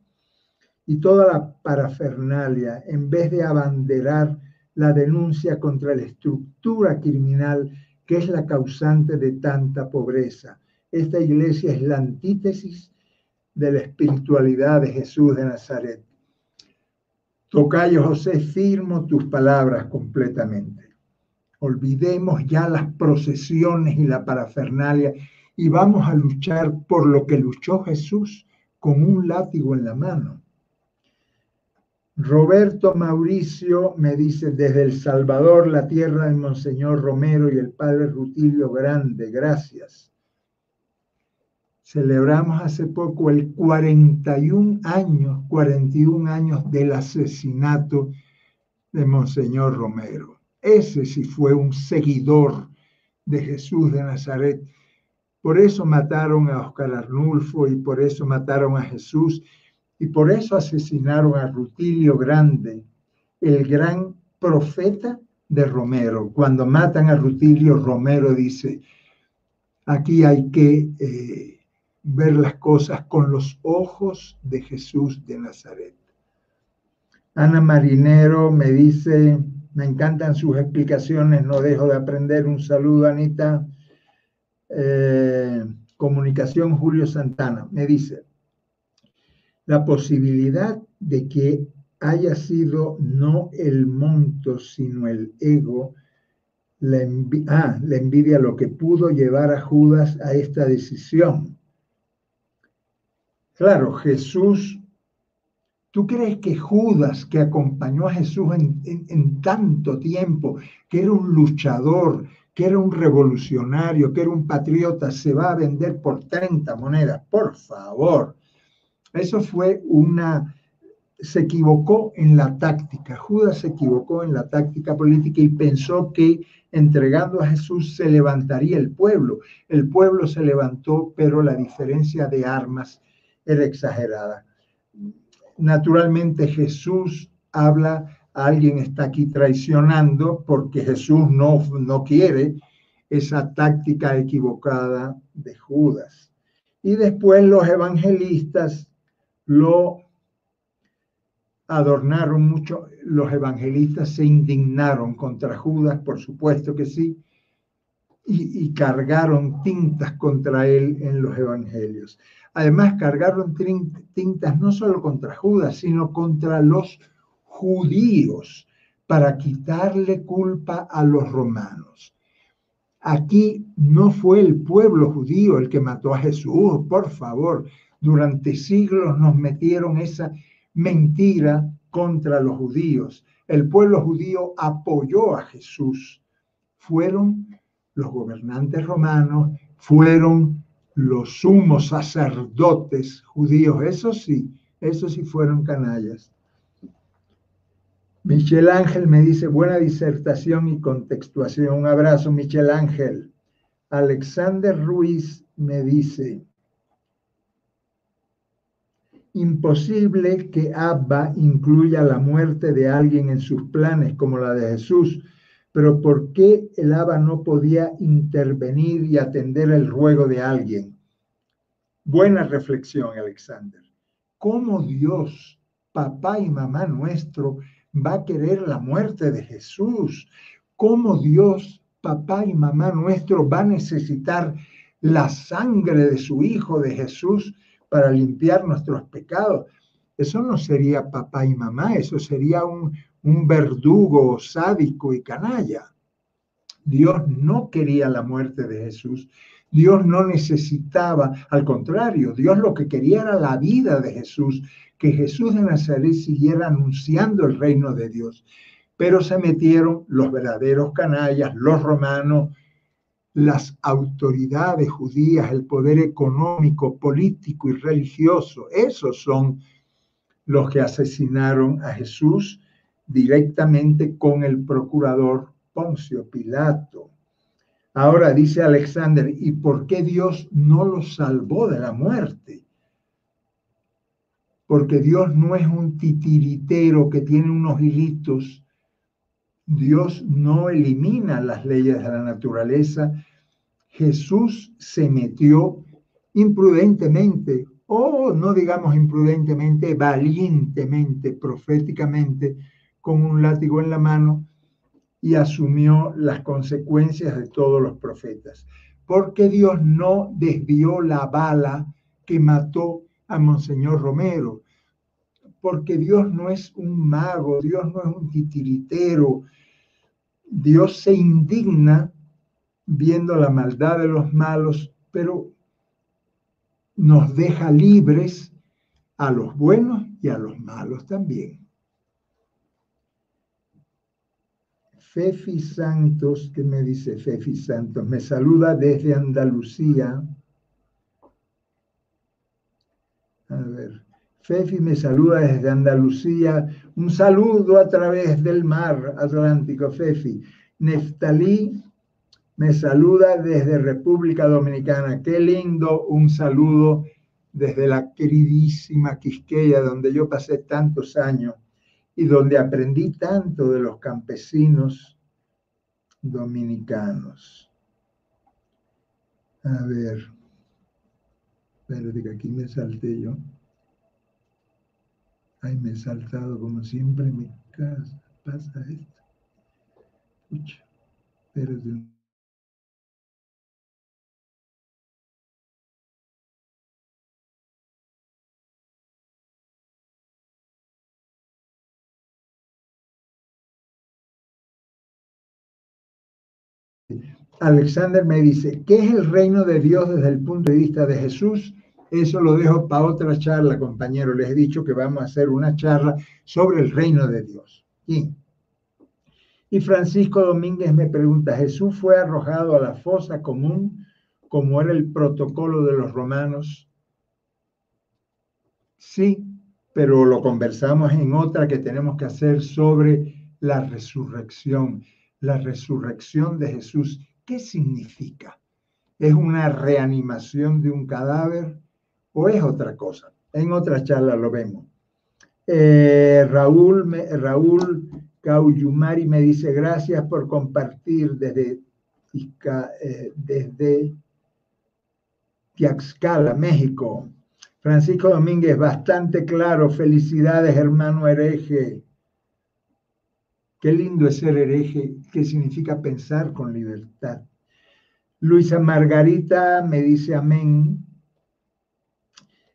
Y toda la parafernalia, en vez de abanderar la denuncia contra la estructura criminal que es la causante de tanta pobreza esta iglesia es la antítesis de la espiritualidad de Jesús de Nazaret. Tocayo José, firmo tus palabras completamente. Olvidemos ya las procesiones y la parafernalia y vamos a luchar por lo que luchó Jesús con un látigo en la mano. Roberto Mauricio me dice, desde El Salvador, la tierra del Monseñor Romero y el Padre Rutilio Grande, gracias. Celebramos hace poco el 41 años, 41 años del asesinato de Monseñor Romero. Ese sí fue un seguidor de Jesús de Nazaret. Por eso mataron a Oscar Arnulfo y por eso mataron a Jesús y por eso asesinaron a Rutilio Grande, el gran profeta de Romero. Cuando matan a Rutilio, Romero dice, aquí hay que eh, ver las cosas con los ojos de Jesús de Nazaret. Ana Marinero me dice, me encantan sus explicaciones, no dejo de aprender. Un saludo, Anita. Eh, comunicación Julio Santana me dice, la posibilidad de que haya sido no el monto, sino el ego, la, ah, la envidia lo que pudo llevar a Judas a esta decisión. Claro, Jesús, ¿tú crees que Judas, que acompañó a Jesús en tanto tiempo, que era un luchador, que era un revolucionario, que era un patriota, se va a vender por 30 monedas? Por favor. Eso fue una, se equivocó en la táctica. Judas se equivocó en la táctica política y pensó que entregando a Jesús se levantaría el pueblo. El pueblo se levantó, pero la diferencia de armas era exagerada. Naturalmente Jesús habla, alguien está aquí traicionando porque Jesús no, no quiere esa táctica equivocada de Judas. Y después los evangelistas lo adornaron mucho, los evangelistas se indignaron contra Judas, por supuesto que sí, y, cargaron tintas contra él en los evangelios. Además, cargaron tintas no solo contra Judas, sino contra los judíos, para quitarle culpa a los romanos. Aquí no fue el pueblo judío el que mató a Jesús, por favor, durante siglos nos metieron esa mentira contra los judíos. El pueblo judío apoyó a Jesús. Fueron los gobernantes romanos, fueron los sumos sacerdotes judíos. Eso sí, eso sí fueron canallas. Michel Ángel me dice, buena disertación y contextuación. Un abrazo, Michel Ángel. Alexander Ruiz me dice, imposible que Abba incluya la muerte de alguien en sus planes como la de Jesús, pero ¿por qué el Abba no podía intervenir y atender el ruego de alguien? Buena reflexión, Alexander. ¿Cómo Dios, papá y mamá nuestro, va a querer la muerte de Jesús? ¿Cómo Dios, papá y mamá nuestro, va a necesitar la sangre de su Hijo de Jesús? para limpiar nuestros pecados. Eso no sería papá y mamá, eso sería un, un verdugo sádico y canalla. Dios no quería la muerte de Jesús. Dios no necesitaba, al contrario, Dios lo que quería era la vida de Jesús, que Jesús de Nazaret siguiera anunciando el reino de Dios. Pero se metieron los verdaderos canallas, los romanos, las autoridades judías, el poder económico, político y religioso. Esos son los que asesinaron a Jesús directamente con el procurador Poncio Pilato. Ahora dice Alexander, ¿y por qué Dios no lo salvó de la muerte? Porque Dios no es un titiritero que tiene unos hilitos. Dios no elimina las leyes de la naturaleza, Jesús se metió imprudentemente, o no digamos imprudentemente, valientemente, proféticamente, con un látigo en la mano y asumió las consecuencias de todos los profetas. Porque Dios no desvió la bala que mató a Monseñor Romero. Porque Dios no es un mago, Dios no es un titiritero. Dios se indigna viendo la maldad de los malos, pero nos deja libres a los buenos y a los malos también. Fefi Santos, ¿qué me dice Fefi Santos? Me saluda desde Andalucía. A ver, Fefi me saluda desde Andalucía. Un saludo a través del mar Atlántico, Fefi. Neftalí me saluda desde República Dominicana. Qué lindo un saludo desde la queridísima Quisqueya, donde yo pasé tantos años y donde aprendí tanto de los campesinos dominicanos. A ver, espérate que aquí me salté yo. Ay, me he saltado como siempre en mi casa. Pasa esto. Espérate Alexander me dice, ¿qué es el reino de Dios desde el punto de vista de Jesús? Eso lo dejo para otra charla, compañero. Les he dicho que vamos a hacer una charla sobre el reino de Dios. Y, Francisco Domínguez me pregunta, ¿Jesús fue arrojado a la fosa común como era el protocolo de los romanos? Sí, pero lo conversamos en otra que tenemos que hacer sobre la resurrección. La resurrección de Jesús ¿Qué significa? ¿Es una reanimación de un cadáver o es otra cosa? En otra charla lo vemos. Eh, Raúl, Raúl Cauyumari me dice gracias por compartir desde, eh, desde Tiaxcala, México. Francisco Domínguez, bastante claro. Felicidades, hermano hereje. Qué lindo es ser hereje, qué significa pensar con libertad. Luisa Margarita me dice amén.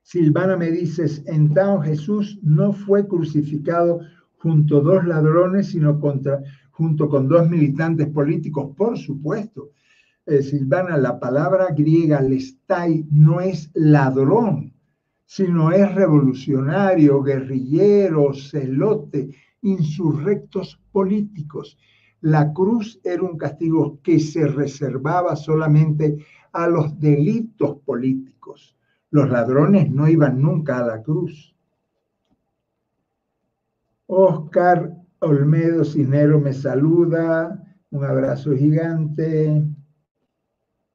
Silvana me dice, entonces Jesús no fue crucificado junto a dos ladrones, sino contra, junto con dos militantes políticos, por supuesto. Eh, Silvana, la palabra griega lestai no es ladrón, sino es revolucionario, guerrillero, celote, insurrectos políticos. La cruz era un castigo que se reservaba solamente a los delitos políticos. Los ladrones no iban nunca a la cruz. Oscar Olmedo Cinero me saluda, un abrazo gigante.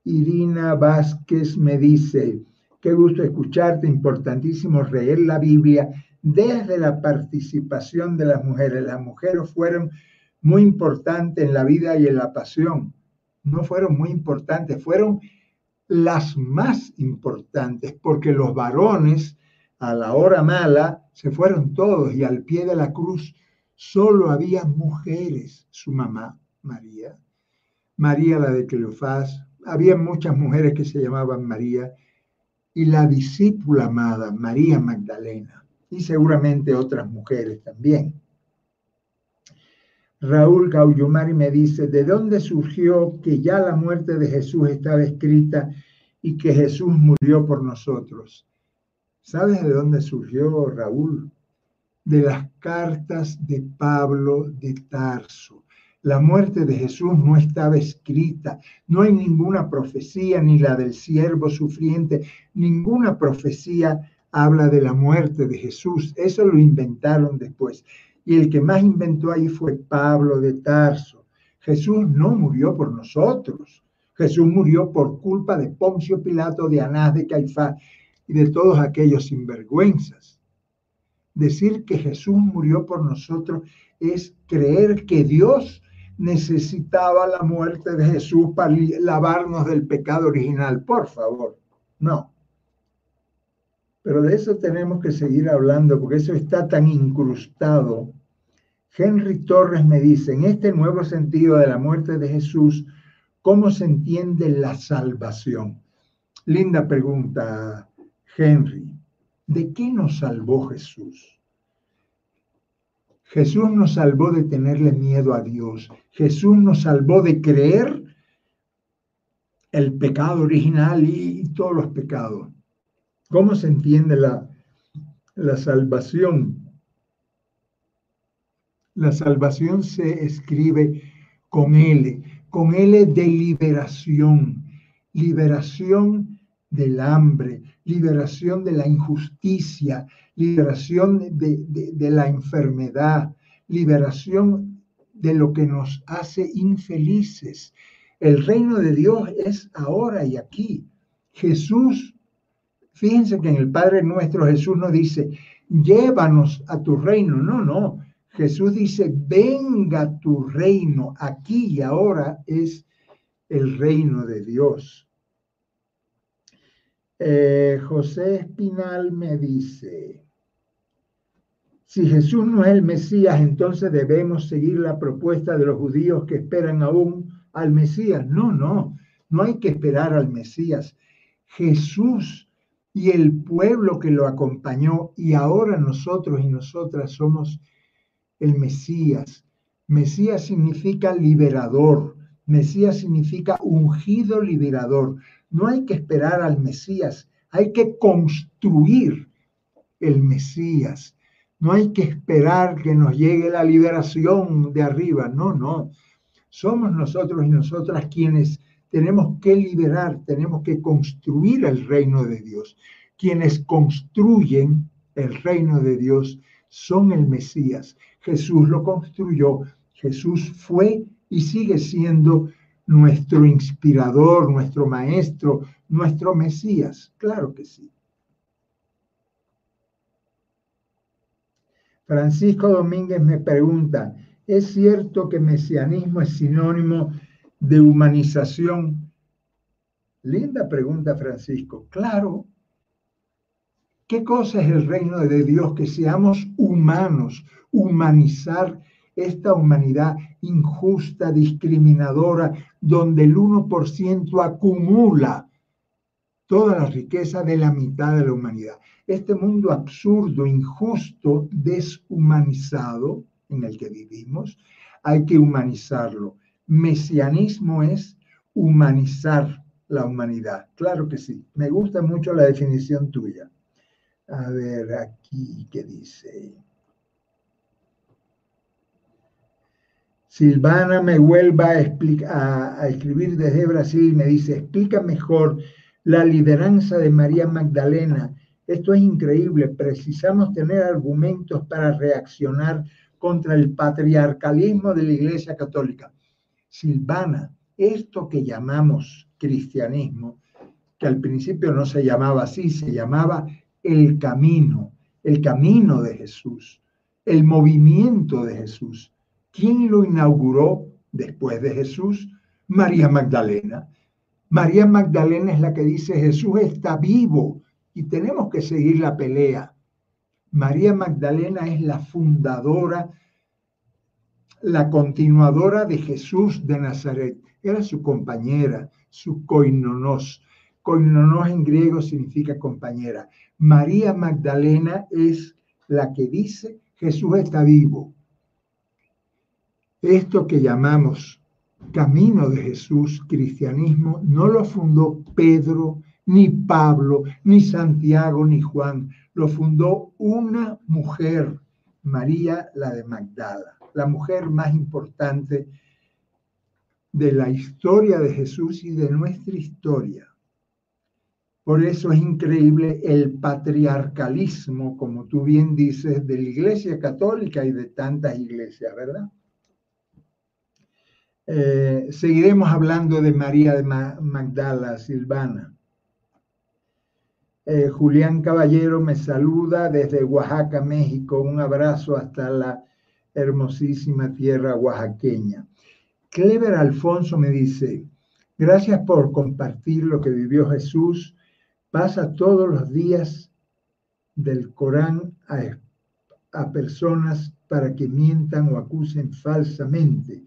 Irina Vázquez me dice, qué gusto escucharte, importantísimo leer la Biblia desde la participación de las mujeres. Las mujeres fueron muy importantes en la vida y en la pasión. No fueron muy importantes, fueron las más importantes, porque los varones a la hora mala se fueron todos y al pie de la cruz solo había mujeres, su mamá María, María la de Cleofás, había muchas mujeres que se llamaban María. Y la discípula amada María Magdalena y seguramente otras mujeres también. Raúl Gauyumari me dice, ¿de dónde surgió que ya la muerte de Jesús estaba escrita y que Jesús murió por nosotros? ¿Sabes de dónde surgió Raúl? De las cartas de Pablo de Tarso. La muerte de Jesús no estaba escrita, no hay ninguna profecía, ni la del siervo sufriente, ninguna profecía habla de la muerte de Jesús. Eso lo inventaron después. Y el que más inventó ahí fue Pablo de Tarso. Jesús no murió por nosotros. Jesús murió por culpa de Poncio Pilato, de Anás, de Caifás y de todos aquellos sinvergüenzas. Decir que Jesús murió por nosotros es creer que Dios necesitaba la muerte de Jesús para lavarnos del pecado original. Por favor, no. Pero de eso tenemos que seguir hablando porque eso está tan incrustado. Henry Torres me dice, en este nuevo sentido de la muerte de Jesús, ¿cómo se entiende la salvación? Linda pregunta, Henry. ¿De qué nos salvó Jesús? Jesús nos salvó de tenerle miedo a Dios. Jesús nos salvó de creer el pecado original y, todos los pecados. ¿Cómo se entiende la, la salvación? La salvación se escribe con L, con L de liberación, liberación del hambre, liberación de la injusticia, liberación de, de la enfermedad, liberación de lo que nos hace infelices. El reino de Dios es ahora y aquí. Jesús, fíjense que en el Padre nuestro Jesús nos dice, llévanos a tu reino. No, no. Jesús dice, venga tu reino. Aquí y ahora es el reino de Dios. Eh, José Espinal me dice, si Jesús no es el Mesías, entonces debemos seguir la propuesta de los judíos que esperan aún al Mesías. No, no, no hay que esperar al Mesías. Jesús y el pueblo que lo acompañó y ahora nosotros y nosotras somos el Mesías. Mesías significa liberador. Mesías significa ungido liberador. No hay que esperar al Mesías, hay que construir el Mesías. No hay que esperar que nos llegue la liberación de arriba. No, no. Somos nosotros y nosotras quienes tenemos que liberar, tenemos que construir el reino de Dios. Quienes construyen el reino de Dios son el Mesías. Jesús lo construyó, Jesús fue y sigue siendo nuestro inspirador, nuestro maestro, nuestro Mesías. Claro que sí. Francisco Domínguez me pregunta, ¿es cierto que mesianismo es sinónimo de humanización? Linda pregunta, Francisco. Claro. ¿Qué cosa es el reino de Dios? Que seamos humanos, humanizar esta humanidad injusta, discriminadora, donde el 1% acumula toda la riqueza de la mitad de la humanidad este mundo absurdo, injusto, deshumanizado en el que vivimos, hay que humanizarlo. Mesianismo es humanizar la humanidad. Claro que sí. Me gusta mucho la definición tuya. A ver, aquí, ¿qué dice? Silvana me vuelva a, a escribir desde Brasil y me dice, explica mejor la lideranza de María Magdalena esto es increíble. Precisamos tener argumentos para reaccionar contra el patriarcalismo de la Iglesia Católica. Silvana, esto que llamamos cristianismo, que al principio no se llamaba así, se llamaba el camino, el camino de Jesús, el movimiento de Jesús. ¿Quién lo inauguró después de Jesús? María Magdalena. María Magdalena es la que dice Jesús está vivo y tenemos que seguir la pelea. María Magdalena es la fundadora, la continuadora de Jesús de Nazaret. Era su compañera, su koinonos. Koinonos en griego significa compañera. María Magdalena es la que dice Jesús está vivo. Esto que llamamos camino de Jesús, cristianismo, no lo fundó Pedro, ni Pablo, ni Santiago, ni Juan. Lo fundó una mujer, María la de Magdala, la mujer más importante de la historia de Jesús y de nuestra historia. Por eso es increíble el patriarcalismo, como tú bien dices, de la Iglesia Católica y de tantas iglesias, ¿verdad? Eh, seguiremos hablando de María de Magdala, Silvana. Eh, Julián Caballero me saluda desde Oaxaca, México. Un abrazo hasta la hermosísima tierra oaxaqueña. Clever Alfonso me dice, gracias por compartir lo que vivió Jesús. Pasa todos los días del Corán a, a personas para que mientan o acusen falsamente.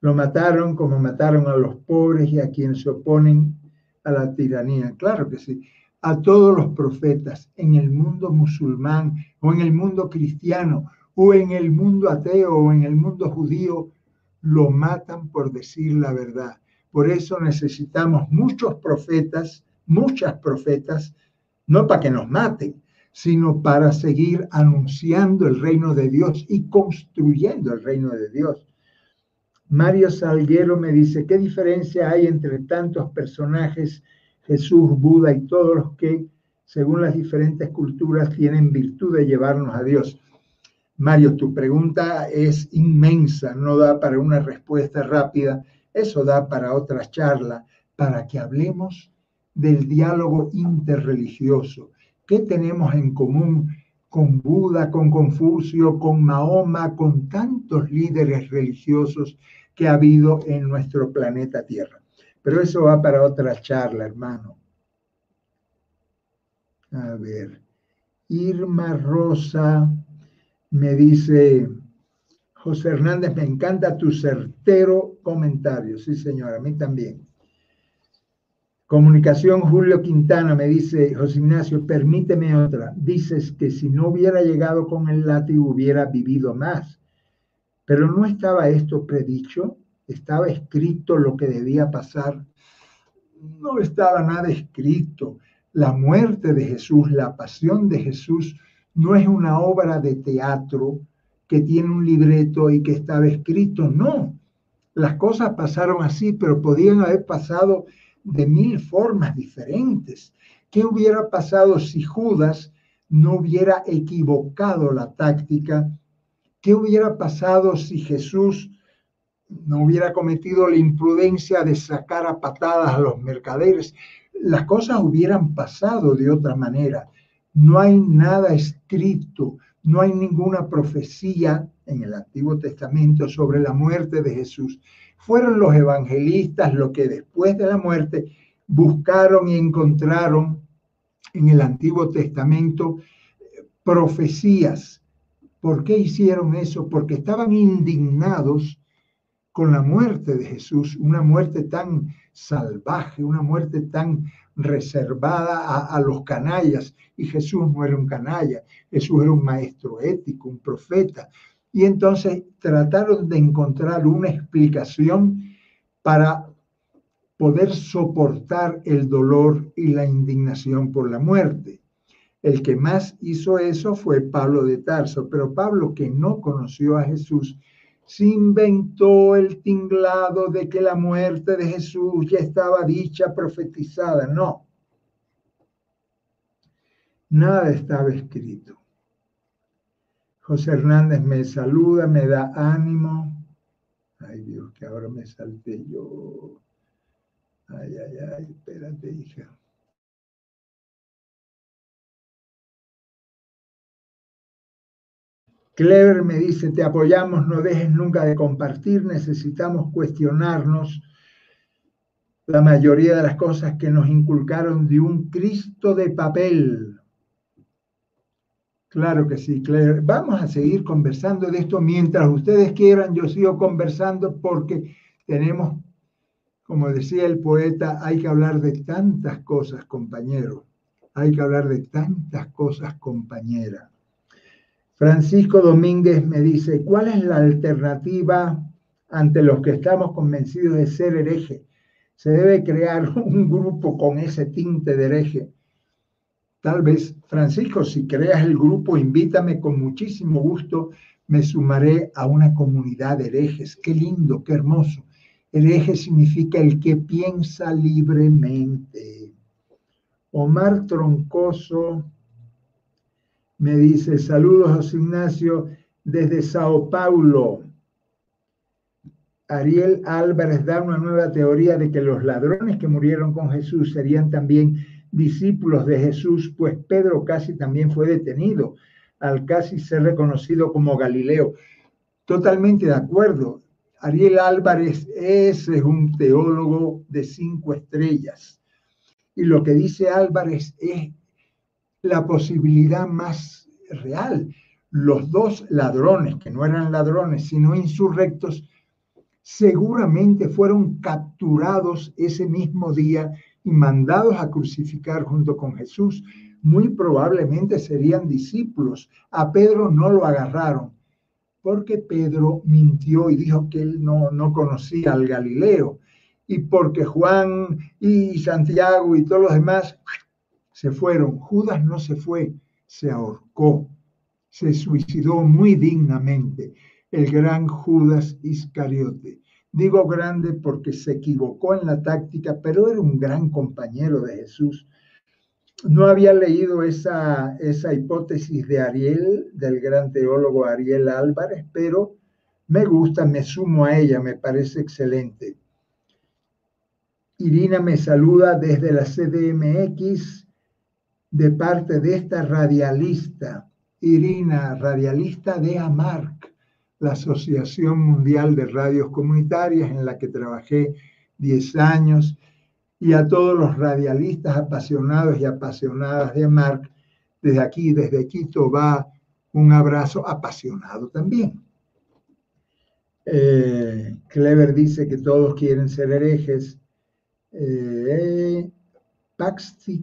Lo mataron como mataron a los pobres y a quienes se oponen a la tiranía. Claro que sí a todos los profetas en el mundo musulmán o en el mundo cristiano o en el mundo ateo o en el mundo judío, lo matan por decir la verdad. Por eso necesitamos muchos profetas, muchas profetas, no para que nos maten, sino para seguir anunciando el reino de Dios y construyendo el reino de Dios. Mario Salguero me dice, ¿qué diferencia hay entre tantos personajes, Jesús, Buda y todos los que, según las diferentes culturas, tienen virtud de llevarnos a Dios? Mario, tu pregunta es inmensa, no da para una respuesta rápida, eso da para otra charla, para que hablemos del diálogo interreligioso. ¿Qué tenemos en común con Buda, con Confucio, con Mahoma, con tantos líderes religiosos que ha habido en nuestro planeta Tierra. Pero eso va para otra charla, hermano. A ver, Irma Rosa me dice, José Hernández, me encanta tu certero comentario. Sí, señora, a mí también. Comunicación Julio Quintana me dice, José Ignacio, permíteme otra. Dices que si no hubiera llegado con el látigo hubiera vivido más. Pero no estaba esto predicho, estaba escrito lo que debía pasar. No estaba nada escrito. La muerte de Jesús, la pasión de Jesús, no es una obra de teatro que tiene un libreto y que estaba escrito. No, las cosas pasaron así, pero podían haber pasado de mil formas diferentes. ¿Qué hubiera pasado si Judas no hubiera equivocado la táctica ¿Qué hubiera pasado si Jesús no hubiera cometido la imprudencia de sacar a patadas a los mercaderes? Las cosas hubieran pasado de otra manera. No hay nada escrito, no hay ninguna profecía en el Antiguo Testamento sobre la muerte de Jesús. Fueron los evangelistas los que después de la muerte buscaron y encontraron en el Antiguo Testamento profecías ¿Por qué hicieron eso? Porque estaban indignados con la muerte de Jesús, una muerte tan salvaje, una muerte tan reservada a, los canallas. Y Jesús no era un canalla, Jesús era un maestro ético, un profeta. Y entonces trataron de encontrar una explicación para poder soportar el dolor y la indignación por la muerte. El que más hizo eso fue Pablo de Tarso, pero Pablo, que no conoció a Jesús, se inventó el tinglado de que la muerte de Jesús ya estaba dicha, profetizada. No. Nada estaba escrito. José Hernández me saluda, me da ánimo. Ay Dios, que ahora me salté yo. Ay, ay, ay, espérate, hija. Clever me dice, te apoyamos, no dejes nunca de compartir, necesitamos cuestionarnos la mayoría de las cosas que nos inculcaron de un Cristo de papel. Claro que sí, Clever. Vamos a seguir conversando de esto mientras ustedes quieran. Yo sigo conversando porque tenemos, como decía el poeta, hay que hablar de tantas cosas, compañero. Hay que hablar de tantas cosas, compañera. Francisco Domínguez me dice, ¿cuál es la alternativa ante los que estamos convencidos de ser hereje? Se debe crear un grupo con ese tinte de hereje. Tal vez, Francisco, si creas el grupo, invítame con muchísimo gusto, me sumaré a una comunidad de herejes. Qué lindo, qué hermoso. Hereje significa el que piensa libremente. Omar Troncoso me dice, saludos José Ignacio desde Sao Paulo. Ariel Álvarez da una nueva teoría de que los ladrones que murieron con Jesús serían también discípulos de Jesús, pues Pedro casi también fue detenido al casi ser reconocido como Galileo. Totalmente de acuerdo. Ariel Álvarez es un teólogo de cinco estrellas. Y lo que dice Álvarez es la posibilidad más real. Los dos ladrones, que no eran ladrones, sino insurrectos, seguramente fueron capturados ese mismo día y mandados a crucificar junto con Jesús. Muy probablemente serían discípulos. A Pedro no lo agarraron porque Pedro mintió y dijo que él no, no conocía al Galileo y porque Juan y Santiago y todos los demás se fueron. Judas no se fue, se ahorcó, se suicidó muy dignamente el gran Judas Iscariote. Digo grande porque se equivocó en la táctica, pero era un gran compañero de Jesús. No había leído esa, esa hipótesis de Ariel, del gran teólogo Ariel Álvarez, pero me gusta, me sumo a ella, me parece excelente. Irina me saluda desde la CDMX de parte de esta radialista, Irina, radialista de AMARC, la Asociación Mundial de Radios Comunitarias en la que trabajé 10 años, y a todos los radialistas apasionados y apasionadas de AMARC, desde aquí, desde Quito, va un abrazo apasionado también. Eh, Clever dice que todos quieren ser herejes. Eh,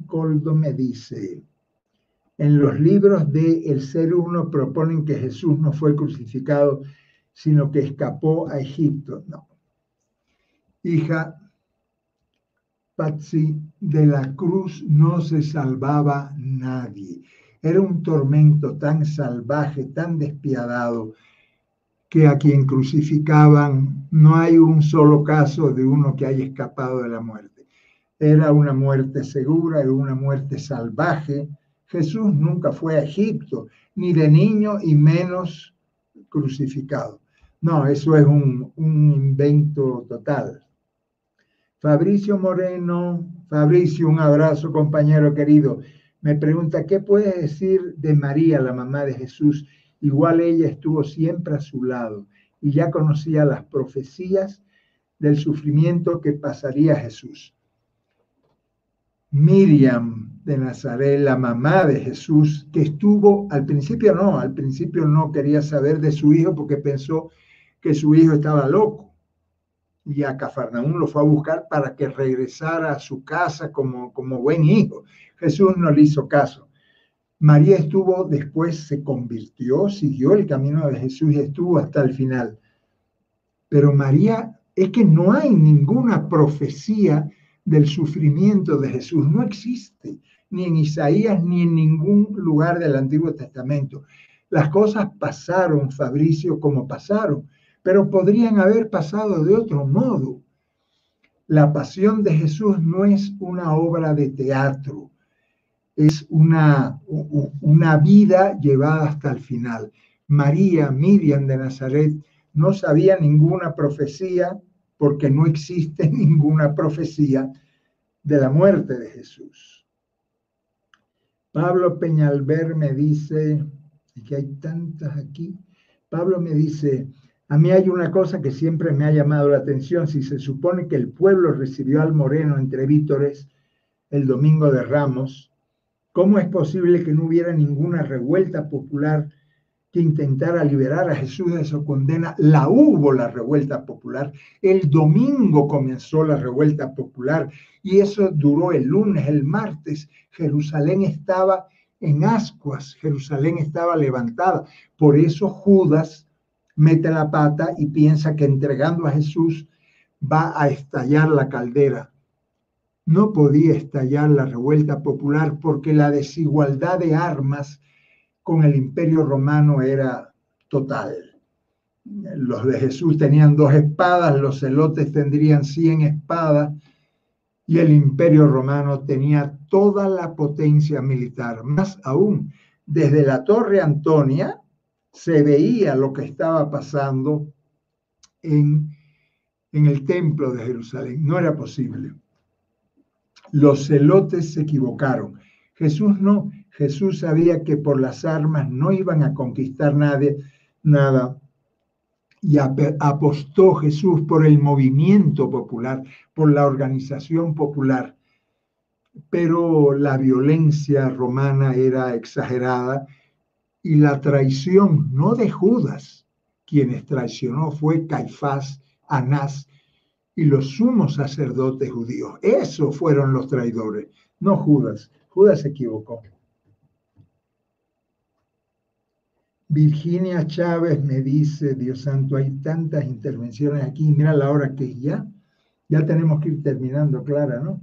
Coldo me dice, en los libros de El Ser Uno proponen que Jesús no fue crucificado, sino que escapó a Egipto. No. Hija, Patsy, de la cruz no se salvaba nadie. Era un tormento tan salvaje, tan despiadado, que a quien crucificaban no hay un solo caso de uno que haya escapado de la muerte. Era una muerte segura, era una muerte salvaje, Jesús nunca fue a Egipto, ni de niño y menos crucificado. No, eso es un, invento total. Fabricio Moreno, Fabricio, un abrazo compañero querido. Me pregunta, ¿qué puedes decir de María, la mamá de Jesús? Igual ella estuvo siempre a su lado y ya conocía las profecías del sufrimiento que pasaría Jesús. Miriam, de Nazaret, la mamá de Jesús, que estuvo, al principio no, al principio no quería saber de su hijo porque pensó que su hijo estaba loco. Y a Cafarnaún lo fue a buscar para que regresara a su casa como, como buen hijo. Jesús no le hizo caso. María estuvo, después se convirtió, siguió el camino de Jesús y estuvo hasta el final. Pero María, es que no hay ninguna profecía del sufrimiento de Jesús, no existe ni en Isaías, ni en ningún lugar del Antiguo Testamento. Las cosas pasaron, Fabricio, como pasaron, pero podrían haber pasado de otro modo. La pasión de Jesús no es una obra de teatro, es una, una vida llevada hasta el final. María, Miriam de Nazaret, no sabía ninguna profecía porque no existe ninguna profecía de la muerte de Jesús. Pablo Peñalver me dice, y que hay tantas aquí, Pablo me dice, a mí hay una cosa que siempre me ha llamado la atención, si se supone que el pueblo recibió al moreno entre vítores el domingo de Ramos, ¿cómo es posible que no hubiera ninguna revuelta popular que intentara liberar a Jesús de su condena? La hubo la revuelta popular, el domingo comenzó la revuelta popular y eso duró el lunes, el martes. Jerusalén estaba en ascuas, Jerusalén estaba levantada. Por eso Judas mete la pata y piensa que entregando a Jesús va a estallar la caldera. No podía estallar la revuelta popular porque la desigualdad de armas con el imperio romano era total. Los de Jesús tenían dos espadas, los celotes tendrían cien espadas y el imperio romano tenía toda la potencia militar. Más aún, desde la Torre Antonia se veía lo que estaba pasando en, en el templo de Jerusalén. No era posible. Los celotes se equivocaron. Jesús no. Jesús sabía que por las armas no iban a conquistar nadie, nada y apostó Jesús por el movimiento popular, por la organización popular. Pero la violencia romana era exagerada y la traición, no de Judas, quienes traicionó fue Caifás, Anás y los sumos sacerdotes judíos. Esos fueron los traidores, no Judas. Judas se equivocó. Virginia Chávez me dice, Dios santo, hay tantas intervenciones aquí, mira la hora que ya, ya tenemos que ir terminando, Clara, ¿no?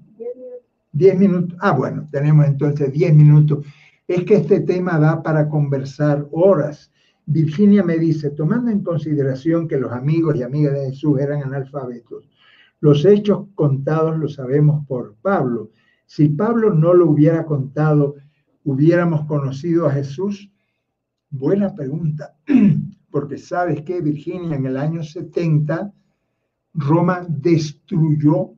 Diez minutos. Ah, bueno, tenemos entonces diez minutos. Es que este tema da para conversar horas Virginia me dice, tomando en consideración que los amigos y amigas de Jesús eran analfabetos, los hechos contados los sabemos por Pablo. Si Pablo no lo hubiera contado, ¿hubiéramos conocido a Jesús? Buena pregunta, porque sabes que Virginia en el año 70, Roma destruyó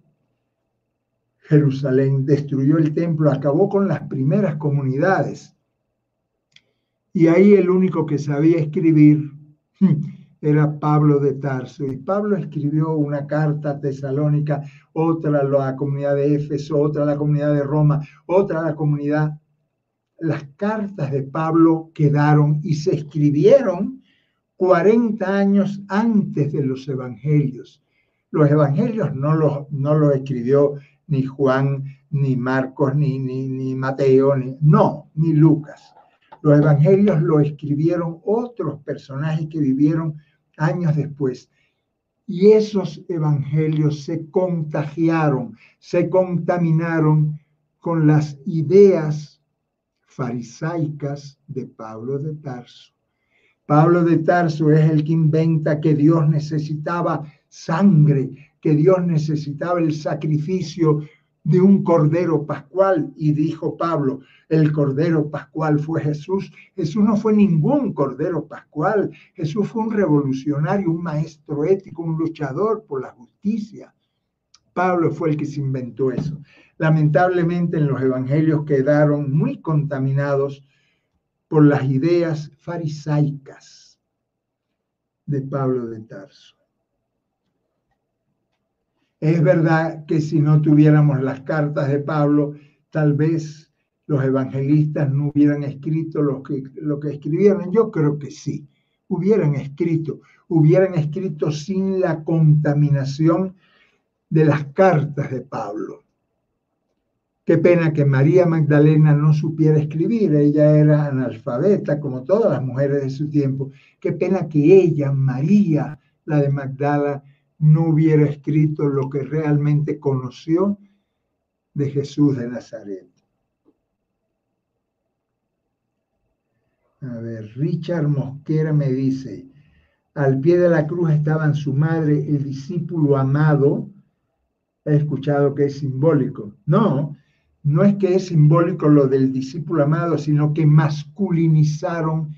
Jerusalén, destruyó el templo, acabó con las primeras comunidades. Y ahí el único que sabía escribir era Pablo de Tarso. Y Pablo escribió una carta a Tesalónica, otra a la comunidad de Éfeso, otra a la comunidad de Roma, otra a la comunidad. Las cartas de Pablo quedaron y se escribieron 40 años antes de los evangelios. Los evangelios no los, no los escribió ni Juan, ni Marcos, ni, ni, ni Mateo, ni, no, ni Lucas. Los evangelios lo escribieron otros personajes que vivieron años después. Y esos evangelios se contagiaron, se contaminaron con las ideas farisaicas de Pablo de Tarso. Pablo de Tarso es el que inventa que Dios necesitaba sangre, que Dios necesitaba el sacrificio de un cordero pascual. Y dijo Pablo, el cordero pascual fue Jesús. Jesús no fue ningún cordero pascual. Jesús fue un revolucionario, un maestro ético, un luchador por la justicia. Pablo fue el que se inventó eso. Lamentablemente en los evangelios quedaron muy contaminados por las ideas farisaicas de Pablo de Tarso. Es verdad que si no tuviéramos las cartas de Pablo, tal vez los evangelistas no hubieran escrito lo que, escribieron. Yo creo que sí, hubieran escrito, hubieran escrito sin la contaminación de las cartas de Pablo. Qué pena que María Magdalena no supiera escribir, ella era analfabeta como todas las mujeres de su tiempo. Qué pena que ella, María, la de Magdala, no hubiera escrito lo que realmente conoció de Jesús de Nazaret. A ver, Richard Mosquera me dice, al pie de la cruz estaban su madre, el discípulo amado. He escuchado que es simbólico. No, no es que es simbólico lo del discípulo amado, sino que masculinizaron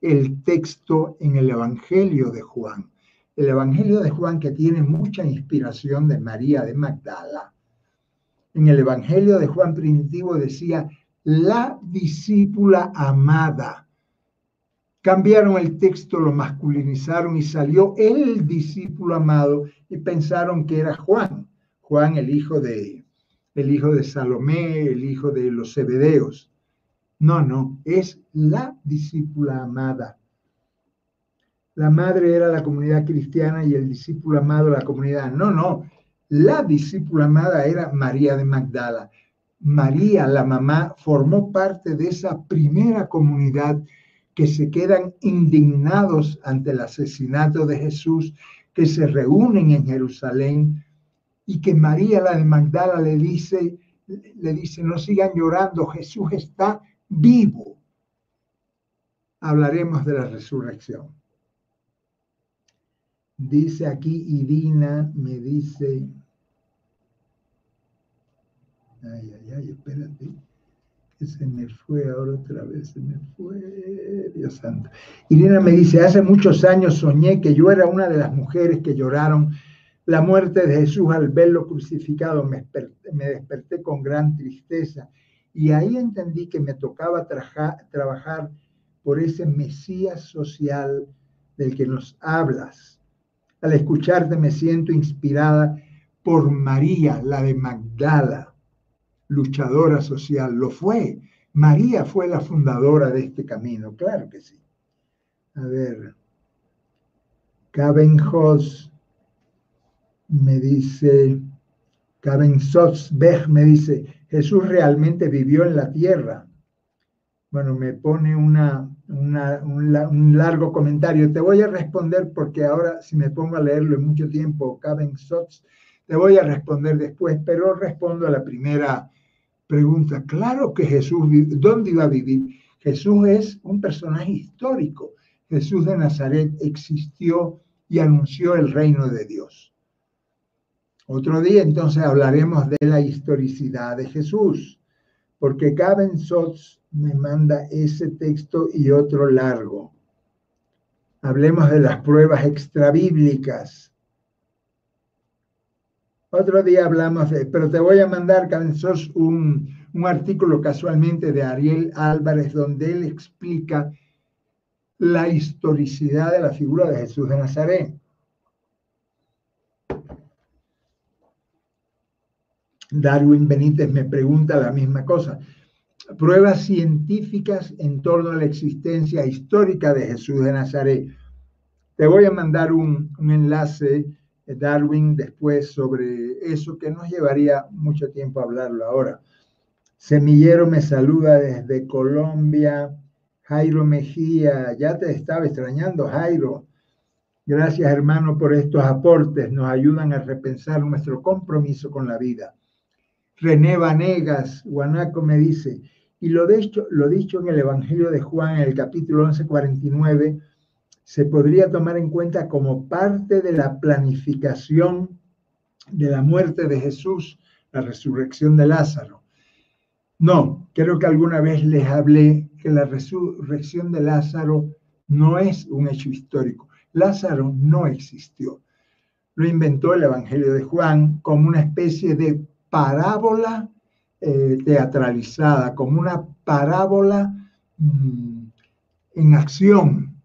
el texto en el Evangelio de Juan el Evangelio de Juan, que tiene mucha inspiración de María de Magdala. En el Evangelio de Juan primitivo decía, la discípula amada. Cambiaron el texto, lo masculinizaron y salió el discípulo amado y pensaron que era Juan, Juan el hijo de el hijo de Salomé, el hijo de los Zebedeos. No, no, es la discípula amada la madre era la comunidad cristiana y el discípulo amado la comunidad. No, no, la discípula amada era María de Magdala. María, la mamá, formó parte de esa primera comunidad que se quedan indignados ante el asesinato de Jesús, que se reúnen en Jerusalén y que María, la de Magdala, le dice, le dice, no sigan llorando, Jesús está vivo. Hablaremos de la resurrección. Dice aquí Irina, me dice. Ay, ay, ay, espérate. Que se me fue ahora otra vez, se me fue, Dios santo. Irina me dice, hace muchos años soñé que yo era una de las mujeres que lloraron la muerte de Jesús al verlo crucificado. Me desperté, con gran tristeza y ahí entendí que me tocaba trabajar por ese Mesías social del que nos hablas al escucharte me siento inspirada por María, la de Magdala, luchadora social. Lo fue. María fue la fundadora de este camino, claro que sí. A ver, Cabenhos me dice, Cabensotzbech me dice, Jesús realmente vivió en la tierra. Bueno, me pone una, un, largo comentario. Te voy a responder porque ahora si me pongo a leerlo en mucho tiempo, caben sots, te voy a responder después, pero respondo a la primera pregunta. Claro que Jesús, ¿dónde iba a vivir? Jesús es un personaje histórico. Jesús de Nazaret existió y anunció el reino de Dios. Otro día entonces hablaremos de la historicidad de Jesús, porque Gavin Sotz me manda ese texto y otro largo. Hablemos de las pruebas extrabíblicas. Otro día hablamos de, pero te voy a mandar, Gavin Sotz, un, un artículo casualmente de Ariel Álvarez donde él explica la historicidad de la figura de Jesús de Nazaret. Darwin Benítez me pregunta la misma cosa. Pruebas científicas en torno a la existencia histórica de Jesús de Nazaret. Te voy a mandar un, enlace, eh, Darwin, después sobre eso, que nos llevaría mucho tiempo hablarlo ahora. Semillero me saluda desde Colombia. Jairo Mejía, ya te estaba extrañando, Jairo. Gracias, hermano, por estos aportes. Nos ayudan a repensar nuestro compromiso con la vida. René Vanegas, Guanaco me dice, y lo, dicho, lo dicho en el Evangelio de Juan, en el capítulo 11:49, se podría tomar en cuenta como parte de la planificación de la muerte de Jesús, la resurrección de Lázaro. No, creo que alguna vez les hablé que la resurrección de Lázaro no es un hecho histórico. Lázaro no existió. Lo inventó el Evangelio de Juan como una especie de parábola eh, teatralizada, como una parábola mm, en acción,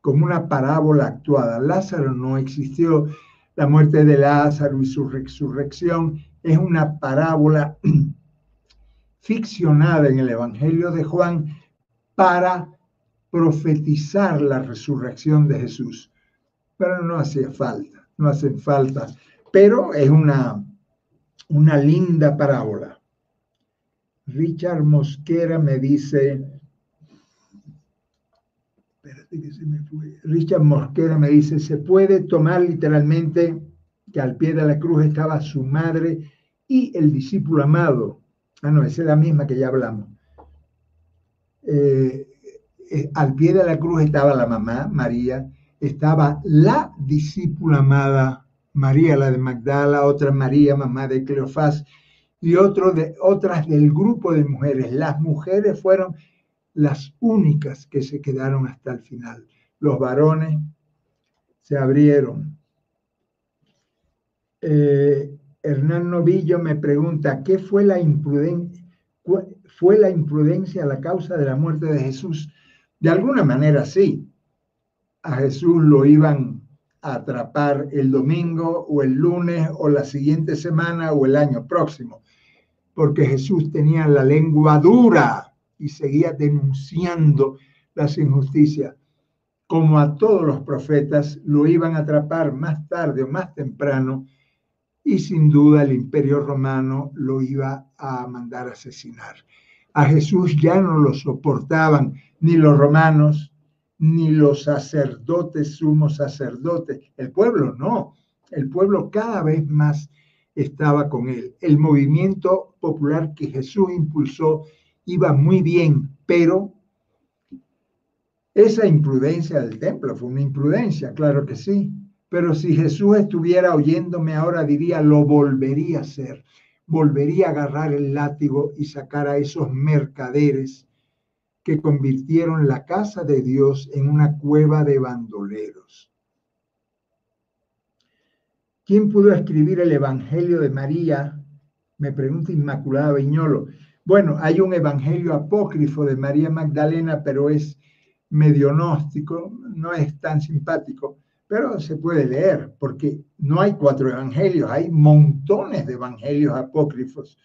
como una parábola actuada. Lázaro no existió, la muerte de Lázaro y su resurrección es una parábola ficcionada en el Evangelio de Juan para profetizar la resurrección de Jesús. Pero no hacía falta, no hacen falta, pero es una una linda parábola. Richard Mosquera me dice, espérate que se me fue. Richard Mosquera me dice, se puede tomar literalmente que al pie de la cruz estaba su madre y el discípulo amado. Ah, no, esa es la misma que ya hablamos. Eh, eh, al pie de la cruz estaba la mamá, María, estaba la discípula amada María la de Magdala, otra María, mamá de Cleofás, y otro de, otras del grupo de mujeres. Las mujeres fueron las únicas que se quedaron hasta el final. Los varones se abrieron. Eh, Hernán Novillo me pregunta, ¿qué fue la? ¿Fue la imprudencia la causa de la muerte de Jesús? De alguna manera sí. A Jesús lo iban atrapar el domingo o el lunes o la siguiente semana o el año próximo, porque Jesús tenía la lengua dura y seguía denunciando las injusticias. Como a todos los profetas, lo iban a atrapar más tarde o más temprano y sin duda el imperio romano lo iba a mandar a asesinar. A Jesús ya no lo soportaban ni los romanos, ni los sacerdotes, sumos sacerdotes, el pueblo no, el pueblo cada vez más estaba con él. El movimiento popular que Jesús impulsó iba muy bien, pero esa imprudencia del templo fue una imprudencia, claro que sí, pero si Jesús estuviera oyéndome ahora diría, lo volvería a hacer, volvería a agarrar el látigo y sacar a esos mercaderes que convirtieron la casa de Dios en una cueva de bandoleros. ¿Quién pudo escribir el Evangelio de María? Me pregunta Inmaculada Viñolo. Bueno, hay un Evangelio apócrifo de María Magdalena, pero es medio gnóstico, no es tan simpático, pero se puede leer, porque no hay cuatro evangelios, hay montones de evangelios apócrifos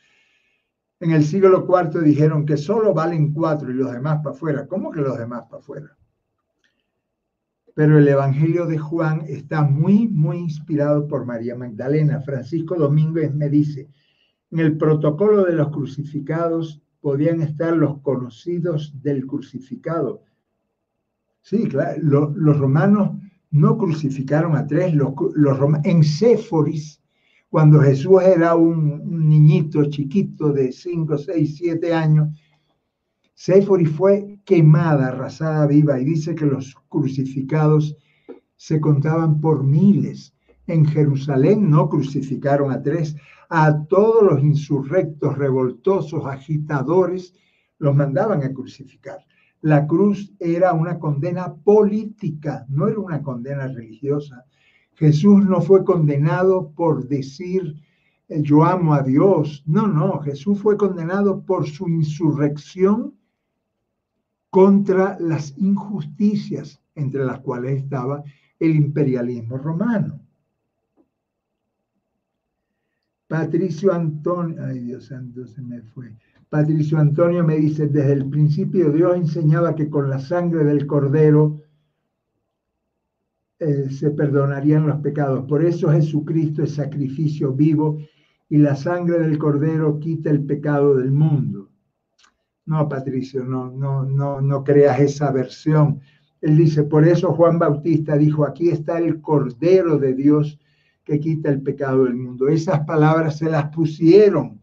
en el siglo IV dijeron que solo valen cuatro y los demás para afuera. ¿Cómo que los demás para afuera? Pero el Evangelio de Juan está muy, muy inspirado por María Magdalena. Francisco Domínguez me dice, en el protocolo de los crucificados podían estar los conocidos del crucificado. Sí, claro, los, romanos no crucificaron a tres, los, los en Séforis cuando Jesús era un, niñito chiquito de 5, 6, 7 años, Séfori fue quemada, arrasada viva, y dice que los crucificados se contaban por miles. En Jerusalén no crucificaron a tres, a todos los insurrectos, revoltosos, agitadores, los mandaban a crucificar. La cruz era una condena política, no era una condena religiosa. Jesús no fue condenado por decir eh, yo amo a Dios. No, no, Jesús fue condenado por su insurrección contra las injusticias entre las cuales estaba el imperialismo romano. Patricio Antonio, ay Dios santo, se me fue. Patricio Antonio me dice, desde el principio Dios enseñaba que con la sangre del cordero eh, se perdonarían los pecados. Por eso Jesucristo es sacrificio vivo y la sangre del cordero quita el pecado del mundo. No, Patricio, no, no, no, no creas esa versión. Él dice, por eso Juan Bautista dijo, aquí está el cordero de Dios que quita el pecado del mundo. Esas palabras se las pusieron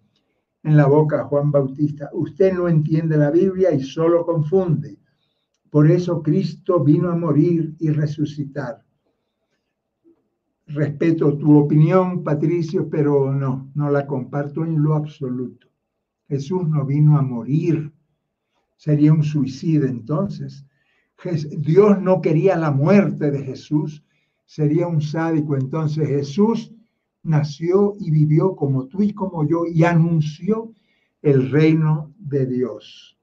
en la boca Juan Bautista. Usted no entiende la Biblia y solo confunde. Por eso Cristo vino a morir y resucitar. Respeto tu opinión, Patricio, pero no, no la comparto en lo absoluto. Jesús no vino a morir. Sería un suicidio entonces. Dios no quería la muerte de Jesús. Sería un sádico. Entonces Jesús nació y vivió como tú y como yo y anunció el reino de Dios.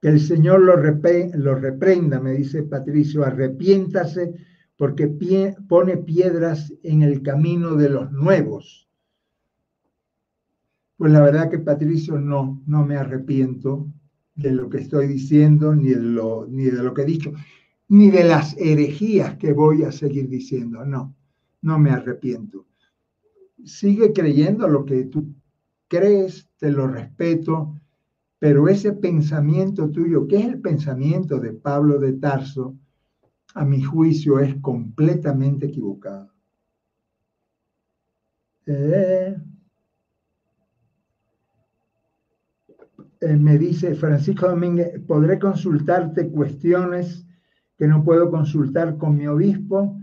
Que el Señor lo, lo reprenda, me dice Patricio, arrepiéntase porque pone piedras en el camino de los nuevos. Pues la verdad que Patricio no, no me arrepiento de lo que estoy diciendo, ni de lo, ni de lo que he dicho, ni de las herejías que voy a seguir diciendo, no no me arrepiento. Sigue creyendo lo que tú crees, te lo respeto, pero ese pensamiento tuyo, que es el pensamiento de Pablo de Tarso, a mi juicio es completamente equivocado. Eh, eh, me dice Francisco Domínguez, ¿podré consultarte cuestiones que no puedo consultar con mi obispo?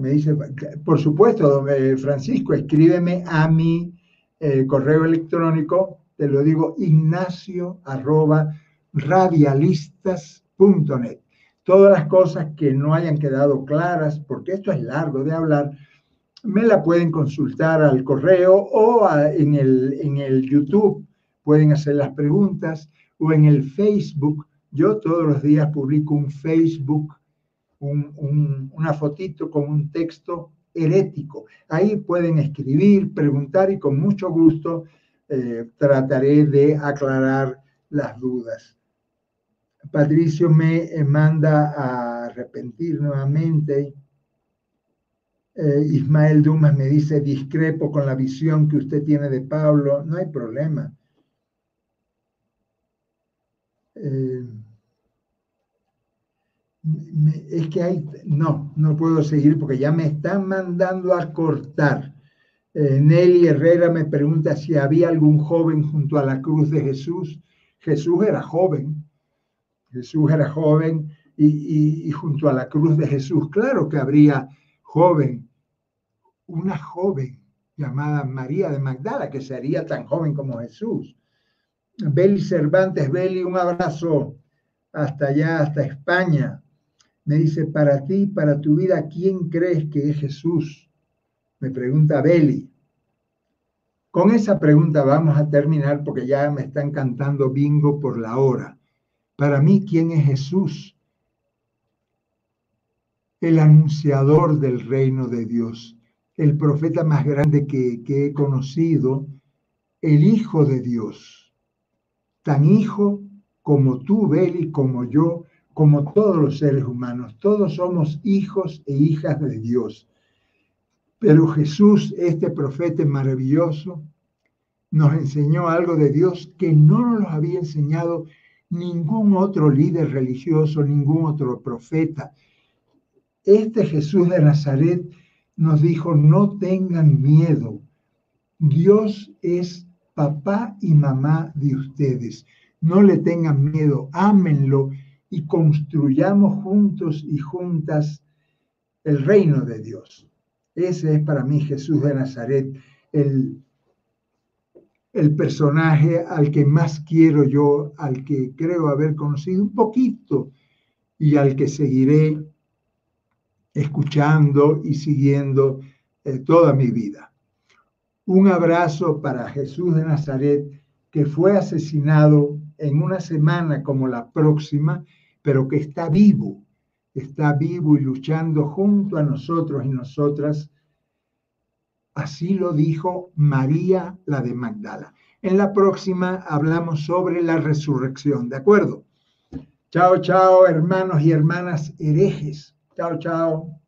me dice, por supuesto, eh, Francisco, escríbeme a mi correo electrónico, te lo digo, ignacio arroba radialistas.net. Todas las cosas que no hayan quedado claras, porque esto es largo de hablar, me la pueden consultar al correo o en, el, en el YouTube, pueden hacer las preguntas, o en el Facebook. Yo todos los días publico un Facebook una fotito con un texto herético. Ahí pueden escribir, preguntar y con mucho gusto eh, trataré de aclarar las dudas. Patricio me eh, manda a arrepentir nuevamente. Eh, Ismael Dumas me dice, discrepo con la visión que usted tiene de Pablo. No hay problema. es que hay, no, no puedo seguir porque ya me están mandando a cortar. Eh, Nelly Herrera me pregunta si había algún joven junto a la cruz de Jesús. Jesús era joven, Jesús era joven y, y junto a la cruz de Jesús, claro que habría joven, una joven llamada María de Magdala, que sería tan joven como Jesús. Beli Cervantes, Beli, un abrazo hasta allá, hasta España. Me dice, para ti, para tu vida, ¿quién crees que es Jesús? Me pregunta Beli. Con esa pregunta vamos a terminar porque ya me están cantando bingo por la hora. Para mí, ¿quién es Jesús? El anunciador del reino de Dios, el profeta más grande que, he conocido, el Hijo de Dios, tan hijo como tú, Beli, como yo, como todos los seres humanos. Todos somos hijos e hijas de Dios. Pero Jesús, este profeta maravilloso, nos enseñó algo de Dios que no nos había enseñado ningún otro líder religioso, ningún otro profeta. Este Jesús de Nazaret nos dijo, no tengan miedo. Dios es papá y mamá de ustedes. No le tengan miedo, ámenlo y construyamos juntos y juntas el reino de Dios. Ese es para mí Jesús de Nazaret, el, el personaje al que más quiero yo, al que creo haber conocido un poquito y al que seguiré escuchando y siguiendo eh, toda mi vida. Un abrazo para Jesús de Nazaret, que fue asesinado en una semana como la próxima, pero que está vivo, está vivo y luchando junto a nosotros y nosotras. Así lo dijo María, la de Magdala. En la próxima hablamos sobre la resurrección, ¿de acuerdo? Chao, chao, hermanos y hermanas herejes. Chao, chao.